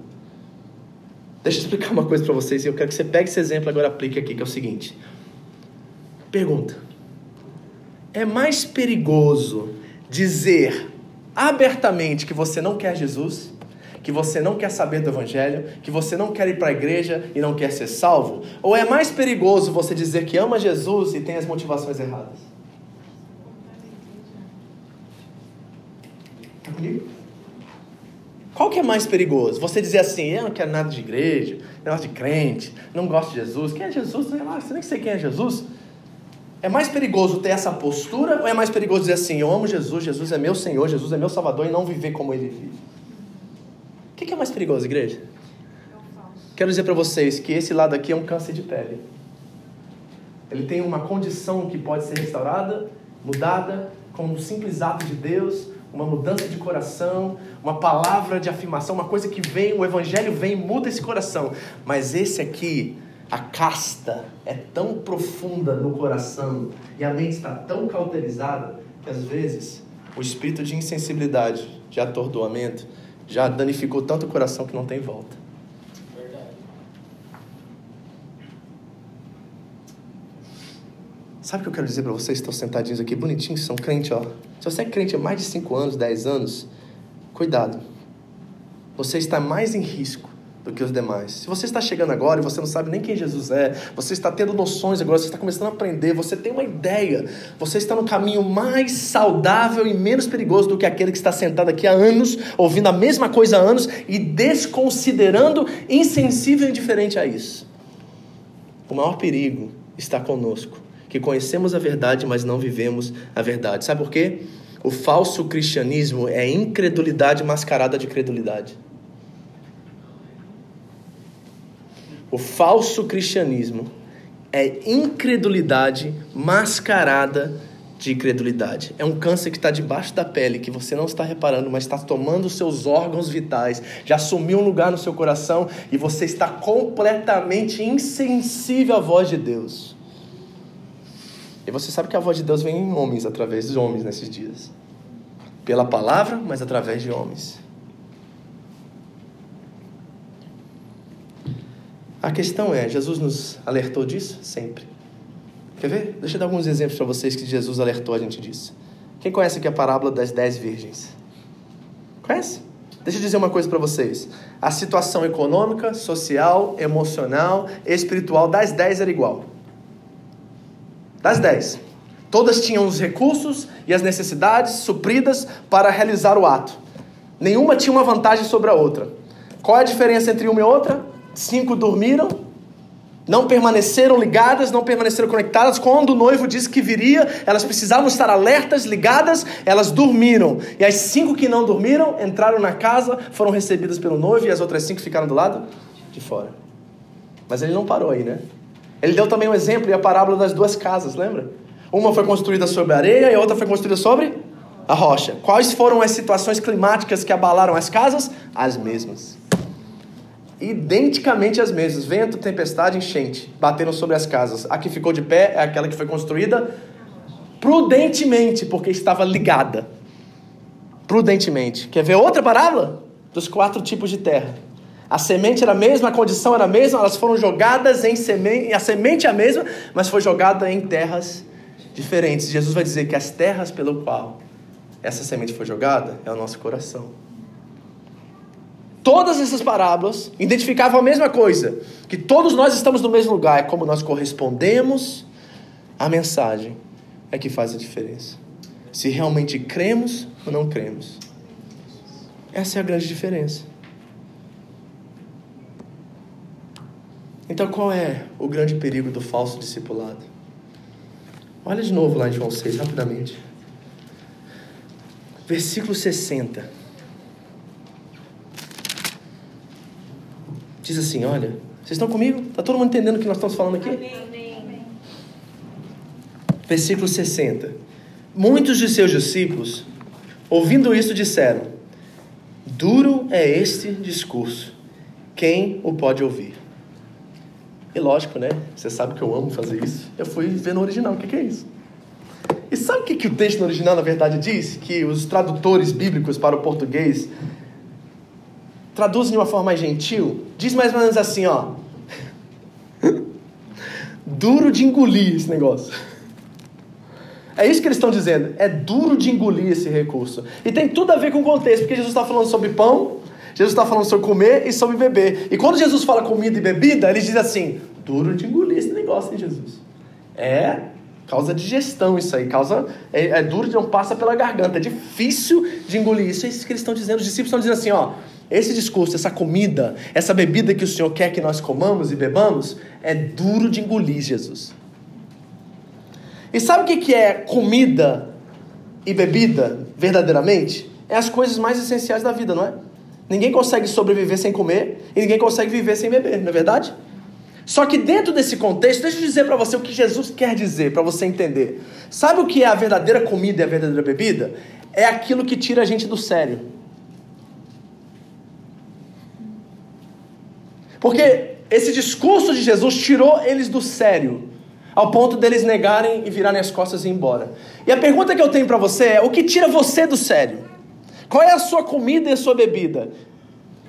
Deixa eu explicar uma coisa para vocês e eu quero que você pegue esse exemplo agora aplique aqui, que é o seguinte. Pergunta: É mais perigoso dizer abertamente que você não quer Jesus, que você não quer saber do Evangelho, que você não quer ir para a igreja e não quer ser salvo? Ou é mais perigoso você dizer que ama Jesus e tem as motivações erradas? Está comigo? Qual que é mais perigoso? Você dizer assim, eu não quero nada de igreja, negócio de crente, não gosto de Jesus. Quem é Jesus? Você nem sei quem é Jesus. É mais perigoso ter essa postura ou é mais perigoso dizer assim, eu amo Jesus, Jesus é meu Senhor, Jesus é meu Salvador e não viver como Ele vive? O que é mais perigoso, igreja? Quero dizer para vocês que esse lado aqui é um câncer de pele. Ele tem uma condição que pode ser restaurada, mudada, com um simples ato de Deus, uma mudança de coração, uma palavra de afirmação, uma coisa que vem, o evangelho vem muda esse coração. Mas esse aqui, a casta é tão profunda no coração e a mente está tão cauterizada que às vezes o espírito de insensibilidade, de atordoamento, já danificou tanto o coração que não tem volta. Sabe o que eu quero dizer para vocês que estão sentadinhos aqui, bonitinhos, são crentes, ó. Se você é crente há mais de 5 anos, 10 anos, cuidado. Você está mais em risco do que os demais. Se você está chegando agora e você não sabe nem quem Jesus é, você está tendo noções agora, você está começando a aprender, você tem uma ideia, você está no caminho mais saudável e menos perigoso do que aquele que está sentado aqui há anos, ouvindo a mesma coisa há anos e desconsiderando, insensível e indiferente a isso. O maior perigo está conosco que conhecemos a verdade, mas não vivemos a verdade. Sabe por quê? O falso cristianismo é incredulidade mascarada de credulidade. O falso cristianismo é incredulidade mascarada de credulidade. É um câncer que está debaixo da pele, que você não está reparando, mas está tomando seus órgãos vitais, já assumiu um lugar no seu coração e você está completamente insensível à voz de Deus. E você sabe que a voz de Deus vem em homens, através dos homens nesses dias. Pela palavra, mas através de homens. A questão é, Jesus nos alertou disso? Sempre. Quer ver? Deixa eu dar alguns exemplos para vocês que Jesus alertou a gente disso. Quem conhece aqui a parábola das dez virgens? Conhece? Deixa eu dizer uma coisa para vocês. A situação econômica, social, emocional, espiritual das dez era igual. Das dez. Todas tinham os recursos e as necessidades supridas para realizar o ato. Nenhuma tinha uma vantagem sobre a outra. Qual é a diferença entre uma e outra? Cinco dormiram, não permaneceram ligadas, não permaneceram conectadas. Quando o noivo disse que viria, elas precisavam estar alertas, ligadas, elas dormiram. E as cinco que não dormiram entraram na casa, foram recebidas pelo noivo, e as outras cinco ficaram do lado de fora. Mas ele não parou aí, né? Ele deu também um exemplo e a parábola das duas casas, lembra? Uma foi construída sobre a areia e a outra foi construída sobre a rocha. Quais foram as situações climáticas que abalaram as casas? As mesmas. Identicamente as mesmas. Vento, tempestade, enchente. Bateram sobre as casas. A que ficou de pé é aquela que foi construída prudentemente, porque estava ligada. Prudentemente. Quer ver outra parábola? Dos quatro tipos de terra. A semente era a mesma, a condição era a mesma, elas foram jogadas em semente, a semente é a mesma, mas foi jogada em terras diferentes. Jesus vai dizer que as terras pelo qual essa semente foi jogada é o nosso coração. Todas essas parábolas identificavam a mesma coisa, que todos nós estamos no mesmo lugar, é como nós correspondemos à mensagem é que faz a diferença. Se realmente cremos ou não cremos. Essa é a grande diferença. Então, qual é o grande perigo do falso discipulado? Olha de novo lá em João 6, rapidamente. Versículo 60. Diz assim: Olha, vocês estão comigo? Está todo mundo entendendo o que nós estamos falando aqui? Amém. Versículo 60. Muitos de seus discípulos, ouvindo isso, disseram: Duro é este discurso, quem o pode ouvir? E lógico, né? Você sabe que eu amo fazer isso. Eu fui ver no original, o que, que é isso? E sabe o que, que o texto no original, na verdade, diz? Que os tradutores bíblicos para o português traduzem de uma forma mais gentil. Diz mais ou menos assim, ó. Duro de engolir esse negócio. É isso que eles estão dizendo. É duro de engolir esse recurso. E tem tudo a ver com o contexto, porque Jesus está falando sobre pão, Jesus está falando sobre comer e sobre beber. E quando Jesus fala comida e bebida, ele diz assim: duro de engolir esse negócio, hein, Jesus? É causa digestão isso aí, causa é, é duro, não passa pela garganta, é difícil de engolir isso. É isso que eles estão dizendo. Os discípulos estão dizendo assim: ó, esse discurso, essa comida, essa bebida que o Senhor quer que nós comamos e bebamos, é duro de engolir, Jesus. E sabe o que é comida e bebida, verdadeiramente? É as coisas mais essenciais da vida, não é? Ninguém consegue sobreviver sem comer e ninguém consegue viver sem beber, não é verdade? Só que dentro desse contexto, deixa eu dizer para você o que Jesus quer dizer, para você entender. Sabe o que é a verdadeira comida e a verdadeira bebida? É aquilo que tira a gente do sério. Porque esse discurso de Jesus tirou eles do sério ao ponto deles negarem e virarem as costas e ir embora. E a pergunta que eu tenho para você é: o que tira você do sério? Qual é a sua comida e a sua bebida?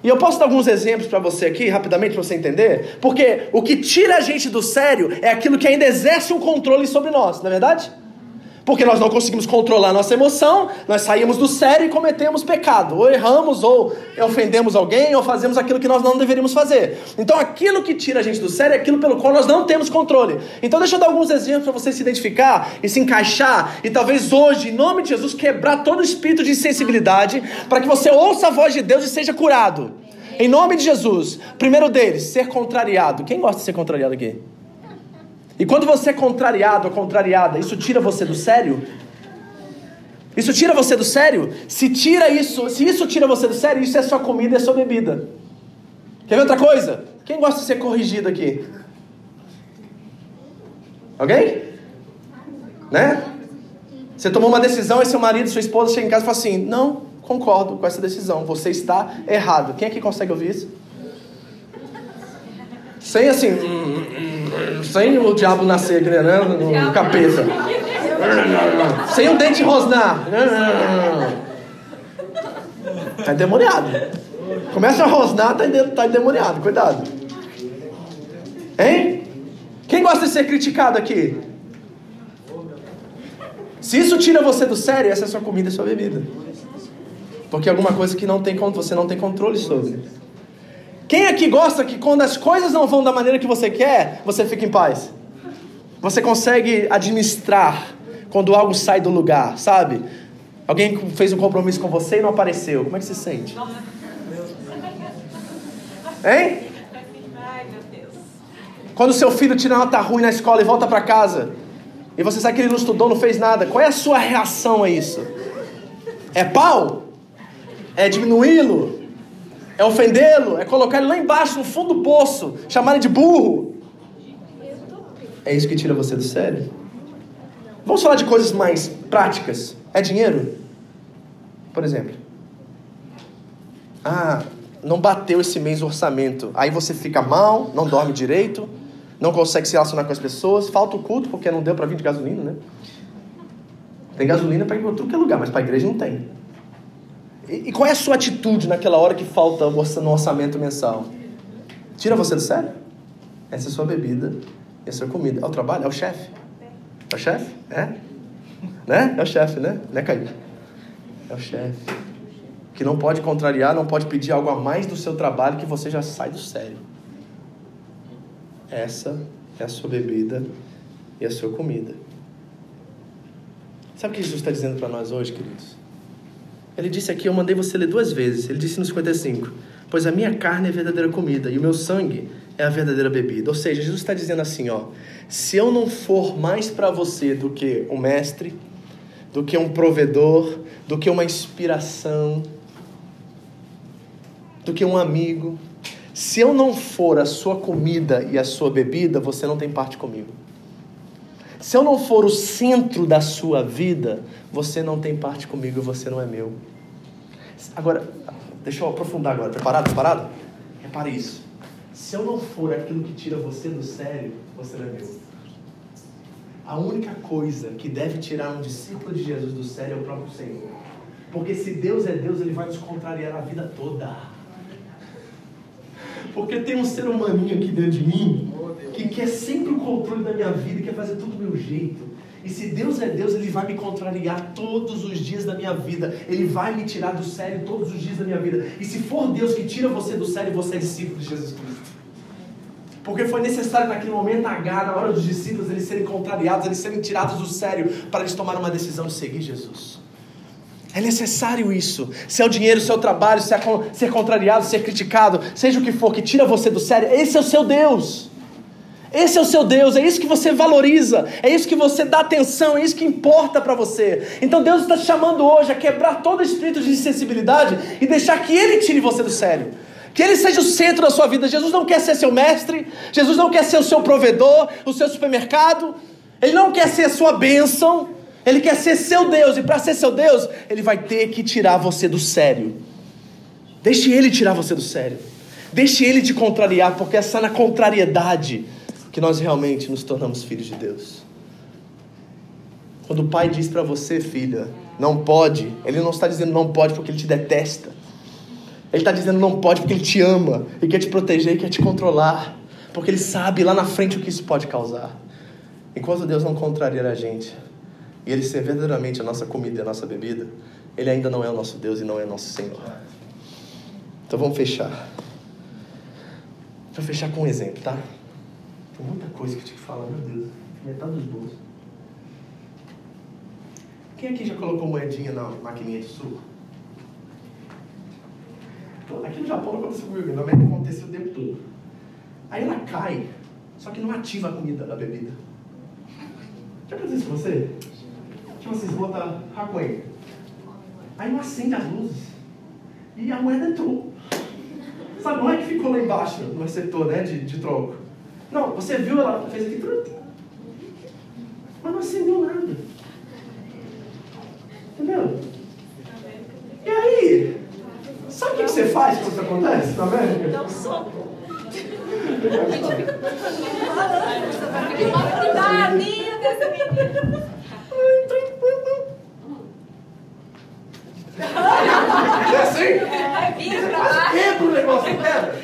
E eu posso dar alguns exemplos para você aqui, rapidamente, para você entender? Porque o que tira a gente do sério é aquilo que ainda exerce um controle sobre nós, não é verdade? Porque nós não conseguimos controlar nossa emoção, nós saímos do sério e cometemos pecado. Ou erramos, ou ofendemos alguém, ou fazemos aquilo que nós não deveríamos fazer. Então aquilo que tira a gente do sério é aquilo pelo qual nós não temos controle. Então deixa eu dar alguns exemplos para você se identificar e se encaixar. E talvez hoje, em nome de Jesus, quebrar todo o espírito de insensibilidade para que você ouça a voz de Deus e seja curado. Em nome de Jesus. Primeiro deles, ser contrariado. Quem gosta de ser contrariado aqui? E quando você é contrariado ou contrariada, isso tira você do sério? Isso tira você do sério? Se tira isso, se isso tira você do sério, isso é sua comida e é sua bebida. Quer ver outra coisa? Quem gosta de ser corrigido aqui? Alguém? Né? Você tomou uma decisão e seu marido, sua esposa chega em casa e fala assim: Não, concordo com essa decisão, você está errado. Quem aqui consegue ouvir isso? Sem assim, sem o diabo nascer né, no capeta. Sem o dente rosnar. Tá endemoniado. Começa a rosnar, tá, tá endemoniado. Cuidado. Hein? Quem gosta de ser criticado aqui? Se isso tira você do sério, essa é sua comida e sua bebida. Porque é alguma coisa que não tem, você não tem controle sobre. Quem aqui gosta que quando as coisas não vão da maneira que você quer, você fica em paz? Você consegue administrar quando algo sai do lugar, sabe? Alguém fez um compromisso com você e não apareceu. Como é que você sente? Hein? Quando seu filho tira nota ruim na escola e volta para casa, e você sabe que ele não estudou, não fez nada, qual é a sua reação a isso? É pau? É diminuí-lo? É ofendê-lo, é colocar ele lá embaixo, no fundo do poço, chamar ele de burro. É isso que tira você do sério? Vamos falar de coisas mais práticas. É dinheiro? Por exemplo. Ah, não bateu esse mês o orçamento. Aí você fica mal, não dorme direito, não consegue se relacionar com as pessoas, falta o culto porque não deu para vir de gasolina, né? Tem gasolina para ir para outro lugar, mas para a igreja não tem. E, qual é a sua atitude naquela hora que falta no orçamento mensal? Tira você do sério? Essa é a sua bebida e a sua comida. É o trabalho? É o chefe? É o chefe? É? Né? É o chefe, né? Né, Caio? É o chefe. Que não pode contrariar, não pode pedir algo a mais do seu trabalho que você já sai do sério. Essa é a sua bebida e a sua comida. Sabe o que Jesus está dizendo para nós hoje, queridos? Ele disse aqui, eu mandei você ler duas vezes. Ele disse no 55: Pois a minha carne é a verdadeira comida e o meu sangue é a verdadeira bebida. Ou seja, Jesus está dizendo assim: ó, se eu não for mais para você do que um mestre, do que um provedor, do que uma inspiração, do que um amigo, se eu não for a sua comida e a sua bebida, você não tem parte comigo. Se eu não for o centro da sua vida, você não tem parte comigo, você não é meu. Agora, deixa eu aprofundar agora. Preparado? Preparado? Repare isso. Se eu não for aquilo que tira você do sério, você não é meu. A única coisa que deve tirar um discípulo de Jesus do sério é o próprio Senhor. Porque se Deus é Deus, Ele vai nos contrariar a vida toda. Porque tem um ser humaninho aqui dentro de mim que quer sempre o controle da minha vida, quer fazer tudo do meu jeito. E se Deus é Deus, Ele vai me contrariar todos os dias da minha vida. Ele vai me tirar do sério todos os dias da minha vida. E se for Deus que tira você do sério, você é discípulo de Jesus Cristo. Porque foi necessário naquele momento H, na hora dos discípulos, eles serem contrariados, eles serem tirados do sério, para eles tomarem uma decisão de seguir Jesus. É necessário isso. Se é o dinheiro, se é o trabalho, se é ser contrariado, ser criticado, seja o que for que tira você do sério, esse é o seu Deus. Esse é o seu Deus, é isso que você valoriza, é isso que você dá atenção, é isso que importa para você. Então Deus está te chamando hoje a quebrar todo espírito de insensibilidade e deixar que Ele tire você do sério. Que Ele seja o centro da sua vida. Jesus não quer ser seu mestre, Jesus não quer ser o seu provedor, o seu supermercado, Ele não quer ser a sua bênção, Ele quer ser seu Deus, e para ser seu Deus, Ele vai ter que tirar você do sério. Deixe Ele tirar você do sério. Deixe Ele te contrariar, porque essa na contrariedade que nós realmente nos tornamos filhos de Deus. Quando o pai diz para você, filha, não pode, ele não está dizendo não pode porque ele te detesta. Ele está dizendo não pode porque ele te ama e quer te proteger e quer te controlar. Porque ele sabe lá na frente o que isso pode causar. Enquanto Deus não contrariar a gente e ele ser verdadeiramente a nossa comida e a nossa bebida, ele ainda não é o nosso Deus e não é o nosso Senhor. Então vamos fechar. Vou fechar com um exemplo, tá? Tem muita coisa que eu tinha que falar, meu Deus. Metade dos bolsos. Quem aqui já colocou moedinha na maquininha de suco? Aqui no Japão não aconteceu comigo, na América acontece o tempo todo. Aí ela cai, só que não ativa a comida, a bebida. Já aconteceu isso com você? Tipo assim, você bota Hakuen. Aí não acende as luzes. E a moeda entrou. Sabe, não é que ficou lá embaixo no receptor né, de, de troco. Não, você viu, ela fez aqui, mas não acendeu nada. Entendeu? E aí, sabe o que, você faz quando isso acontece na América? Dá um soco. A gente fica Tadinha dessa menina. É assim? É. Quebra o negócio, quebra.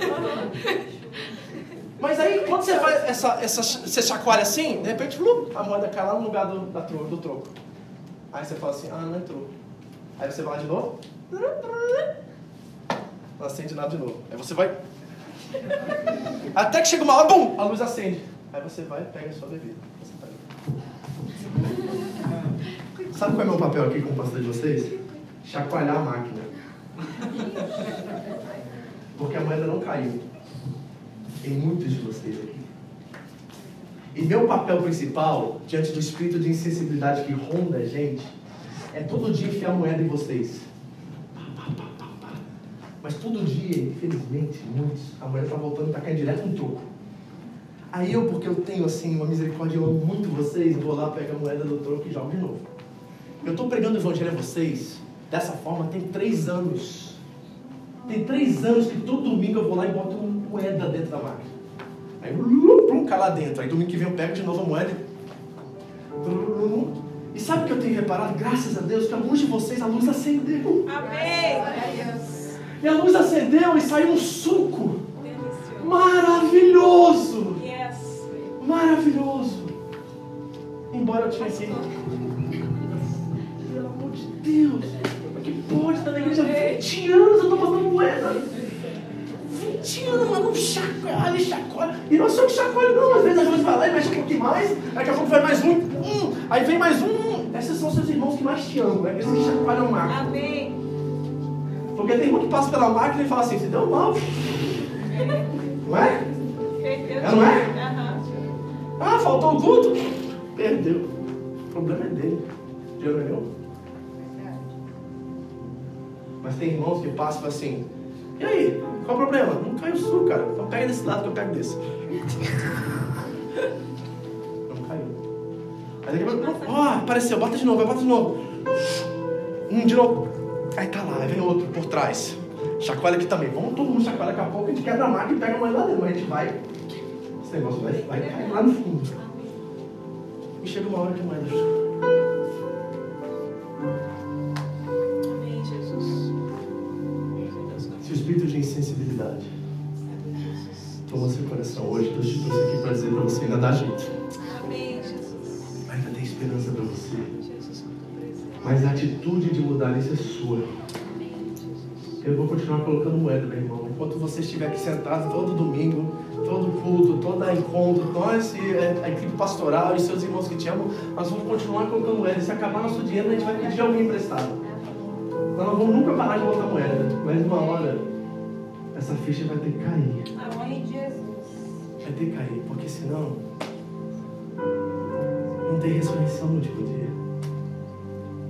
Mas aí, quando você faz essa, essa, você chacoalha assim, de repente, a moeda cai lá no lugar do, da tro, do troco. Aí você fala assim, ah, não entrou. Aí você vai lá de novo. Não acende nada de novo. Aí você vai. Até que chega uma hora, bum, a luz acende. Aí você vai e pega a sua bebida. Você tá Sabe qual é o meu papel aqui como pastor de vocês? Chacoalhar a máquina. Porque a moeda não caiu em muitos de vocês aqui. E meu papel principal, diante do espírito de insensibilidade que ronda a gente, é todo dia enfiar moeda em vocês. Mas todo dia, infelizmente, muitos, a moeda está voltando está caindo direto no troco. Aí eu, porque eu tenho assim uma misericórdia, eu amo muito vocês, vou lá, pego a moeda do troco e jogo de novo. Eu estou pregando o evangelho a vocês dessa forma tem três anos. Tem três anos que todo domingo eu vou lá e boto uma moeda dentro da máquina. Aí, plum, cai lá dentro. Aí domingo que vem eu pego de novo a moeda e sabe o que eu tenho reparado? Graças a Deus que alguns de vocês a luz acendeu. Amém. E a luz acendeu e saiu um suco. Maravilhoso. Yes. Maravilhoso. Embora eu que. Pelo amor de Deus. Pode estar na igreja há 20 anos eu estou botando moeda. 20 anos, mas não chacoalha, chacoalha. E não é só que chacoalha, não. Às vezes a gente vai lá e mexe um pouquinho mais. Daqui a pouco vai mais um. Hum, aí vem mais um. Esses são seus irmãos que mais te amam. É esses que chacoalham o máquina. Amém. Porque tem irmão que passa pela máquina e fala assim: se deu mal. Não é? Perdeu. Não é? Ah, faltou o culto. Perdeu. O problema é dele. Deus não é meu. Mas tem irmãos que passam assim: e aí, qual o problema? Não caiu o sul, cara. Então pega desse lado que eu pego desse. Não caiu. Aí daqui a pouco, ó, apareceu, bota de novo, bota de novo. Um de novo. Aí tá lá, aí vem outro por trás. Chacoalha aqui também. Vamos todo mundo chacoalha daqui a pouco, a gente quebra a máquina e pega mais lá dentro. Mas a gente vai. Esse negócio vai, vai cair lá no fundo. E chega uma hora que a moeda. Amém, insensibilidade tomou seu coração hoje, Deus te trouxe aqui para dizer para você: ainda dá jeito. Amém, Jesus. Ainda tem esperança para você. Mas a atitude de mudar isso é sua. Amém, Jesus. Eu vou continuar colocando moeda, meu irmão. Enquanto você estiver aqui sentado todo domingo, todo culto, todo encontro, nós e a equipe pastoral e seus irmãos que te amam, nós vamos continuar colocando moeda. Se acabar nosso dinheiro, a gente vai pedir alguém emprestado. Nós não vamos nunca parar de botar moeda. Mas uma hora, essa ficha vai ter que cair. Amém, Jesus. Vai ter que cair, porque senão não tem ressurreição no último dia.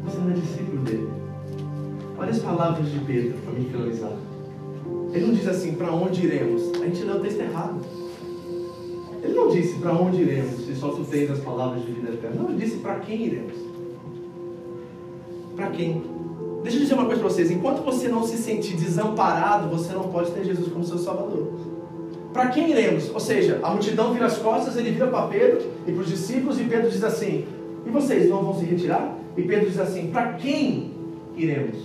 Você não é discípulo dele. Olha as palavras de Pedro para me finalizar. Ele não diz assim, para onde iremos? A gente leu o texto errado. Ele não disse para onde iremos, se só tu tens as palavras de vida eterna. Não, ele disse para quem iremos. Para quem? Deixa eu dizer uma coisa para vocês. Enquanto você não se sentir desamparado, você não pode ter Jesus como seu Salvador. Para quem iremos? Ou seja, a multidão vira as costas, ele vira para Pedro e para os discípulos, e Pedro diz assim: E vocês não vão se retirar? E Pedro diz assim: Para quem iremos?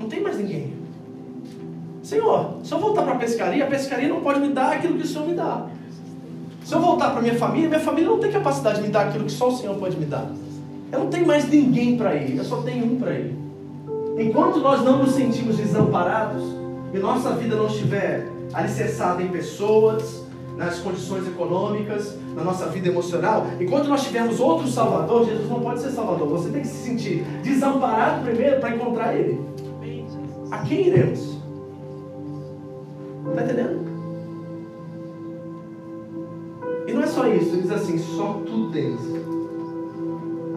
Não tem mais ninguém. Senhor, se eu voltar para a pescaria, a pescaria não pode me dar aquilo que o Senhor me dá. Se eu voltar para minha família, minha família não tem capacidade de me dar aquilo que só o Senhor pode me dar. Eu não tenho mais ninguém para ir, eu só tenho um para ir. Enquanto nós não nos sentimos desamparados e nossa vida não estiver alicerçada em pessoas, nas condições econômicas, na nossa vida emocional, enquanto nós tivermos outro Salvador, Jesus não pode ser Salvador. Você tem que se sentir desamparado primeiro para encontrar Ele. A quem iremos? Está entendendo? E não é só isso, ele diz assim: só tu tens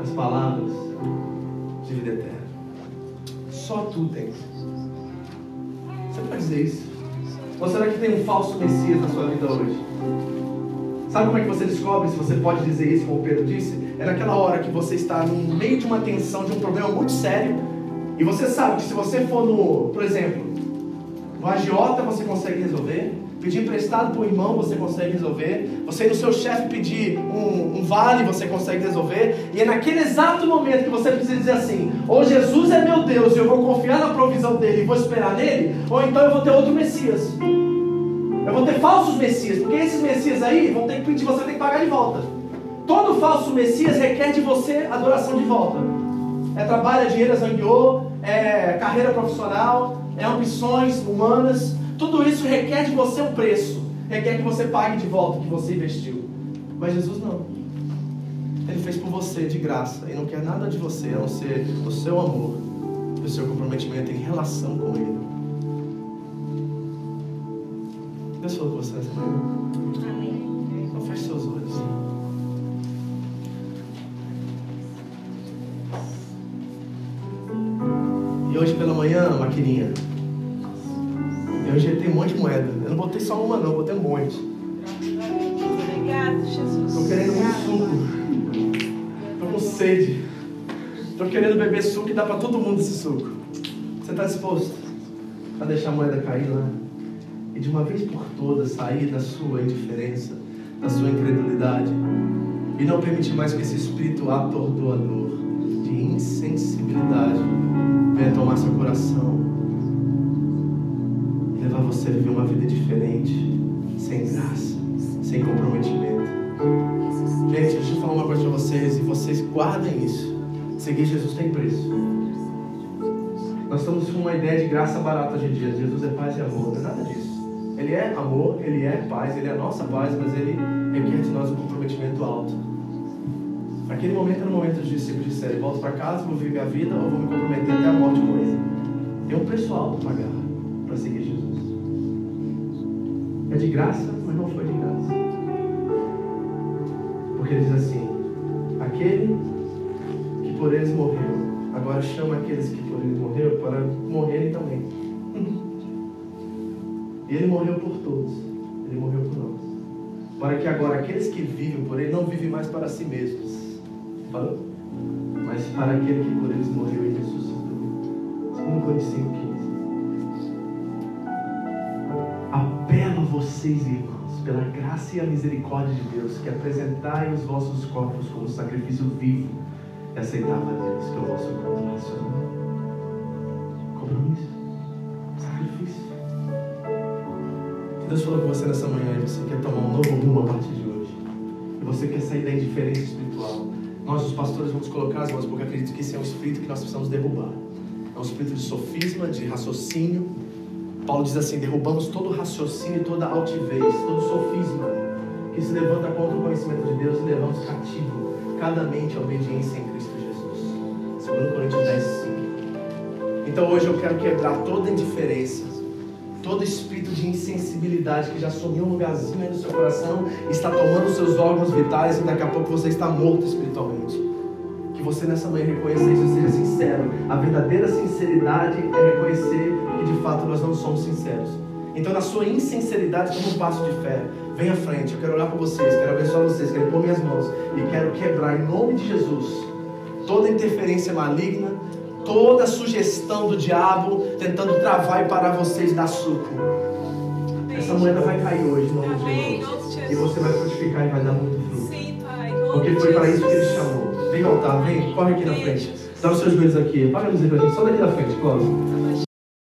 as palavras de vida eterna. Só tu tens. Você pode dizer isso? Ou será que tem um falso Messias na sua vida hoje? Sabe como é que você descobre se você pode dizer isso, como o Pedro disse? É naquela hora que você está no meio de uma tensão, de um problema muito sério, e você sabe que se você for no, por exemplo, no agiota você consegue resolver, pedir emprestado para o irmão você consegue resolver, você ir no seu chefe pedir um, um vale você consegue resolver, e é naquele exato momento que você precisa dizer assim: ou Jesus é meu Deus e eu vou confiar na provisão dele e vou esperar nele, ou então eu vou ter outro Messias. Eu vou ter falsos Messias, porque esses Messias aí vão ter que pedir, você tem que pagar de volta. Todo falso Messias requer de você adoração de volta. É trabalho, é dinheiro, é zangueô, é carreira profissional, é ambições humanas. Tudo isso requer de você um preço. Requer que você pague de volta o que você investiu. Mas Jesus não. Ele fez por você de graça e não quer nada de você a não ser o seu amor e o seu comprometimento em relação com Ele. Deus falou com você nessa manhã. Amém. Então feche seus olhos. Eu injetei um monte de moeda. Eu não botei só uma não, botei um monte. Obrigado, Jesus. Tô querendo muito suco. Tô com sede. Tô querendo beber suco e dá pra todo mundo esse suco. Você tá disposto a deixar a moeda cair lá? E de uma vez por todas sair da sua indiferença, da sua incredulidade e não permitir mais que esse espírito atordoador de insensibilidade venha tomar seu coração levar você a viver uma vida diferente, sem graça, sem comprometimento. Gente, deixa eu falar uma coisa para vocês e vocês guardem isso. Seguir Jesus tem preço. Nós estamos com uma ideia de graça barata hoje em dia. Jesus é paz e amor. Não é nada disso. Ele é amor, ele é paz, ele é a nossa paz, mas ele requer de nós um comprometimento alto. Aquele momento era o momento dos discípulos disserem: volto para casa, vou viver a vida ou vou me comprometer até a morte com ele. Tem um preço alto pagar para seguir Jesus. É de graça, mas não foi de graça. Porque ele diz assim: aquele que por eles morreu, agora chama aqueles que por eles morreu para morrerem também. E ele morreu por todos, ele morreu por nós. Para que agora aqueles que vivem por ele não vivem mais para si mesmos. Falou? Mas para aquele que por eles morreu e ressuscitou. 2 Coríntios 5,15. Apelo vocês, irmãos, pela graça e a misericórdia de Deus, que apresentai os vossos corpos como sacrifício vivo e aceitável a Deus, que é o vosso culto racional. Compromisso, sacrifício. Deus falou com você nessa manhã e você quer tomar um novo rumo a partir de hoje. E você quer sair da indiferença espiritual. Nós, os pastores, vamos colocar as mãos, porque acredito que esse é um espírito que nós precisamos derrubar. É um espírito de sofisma, de raciocínio. Paulo diz assim: derrubamos todo raciocínio, toda altivez, todo sofisma que se levanta contra o conhecimento de Deus e levamos cativo cada mente à obediência em Cristo Jesus. 2 Coríntios 10, 5. Então hoje eu quero quebrar toda indiferença, todo espírito de insensibilidade que já sumiu um lugarzinho aí no seu coração, está tomando seus órgãos vitais e daqui a pouco você está morto espiritualmente. Que você nessa manhã reconheça isso e seja sincero. A verdadeira sinceridade é reconhecer de fato nós não somos sinceros. Então, na sua insinceridade, toma um passo de fé. Vem à frente, eu quero orar por vocês, quero abençoar vocês, quero pôr minhas mãos e quero quebrar em nome de Jesus toda interferência maligna, toda sugestão do diabo tentando travar e parar vocês da suco. Essa moeda vai cair hoje, em nome de Jesus. E você vai frutificar e vai dar muito fruto. Porque foi para isso que ele chamou. Vem ao altar, vem, corre aqui na frente. Dá os seus joelhos aqui. Apaga a luz aí pra gente, só daqui da frente, Cláudio.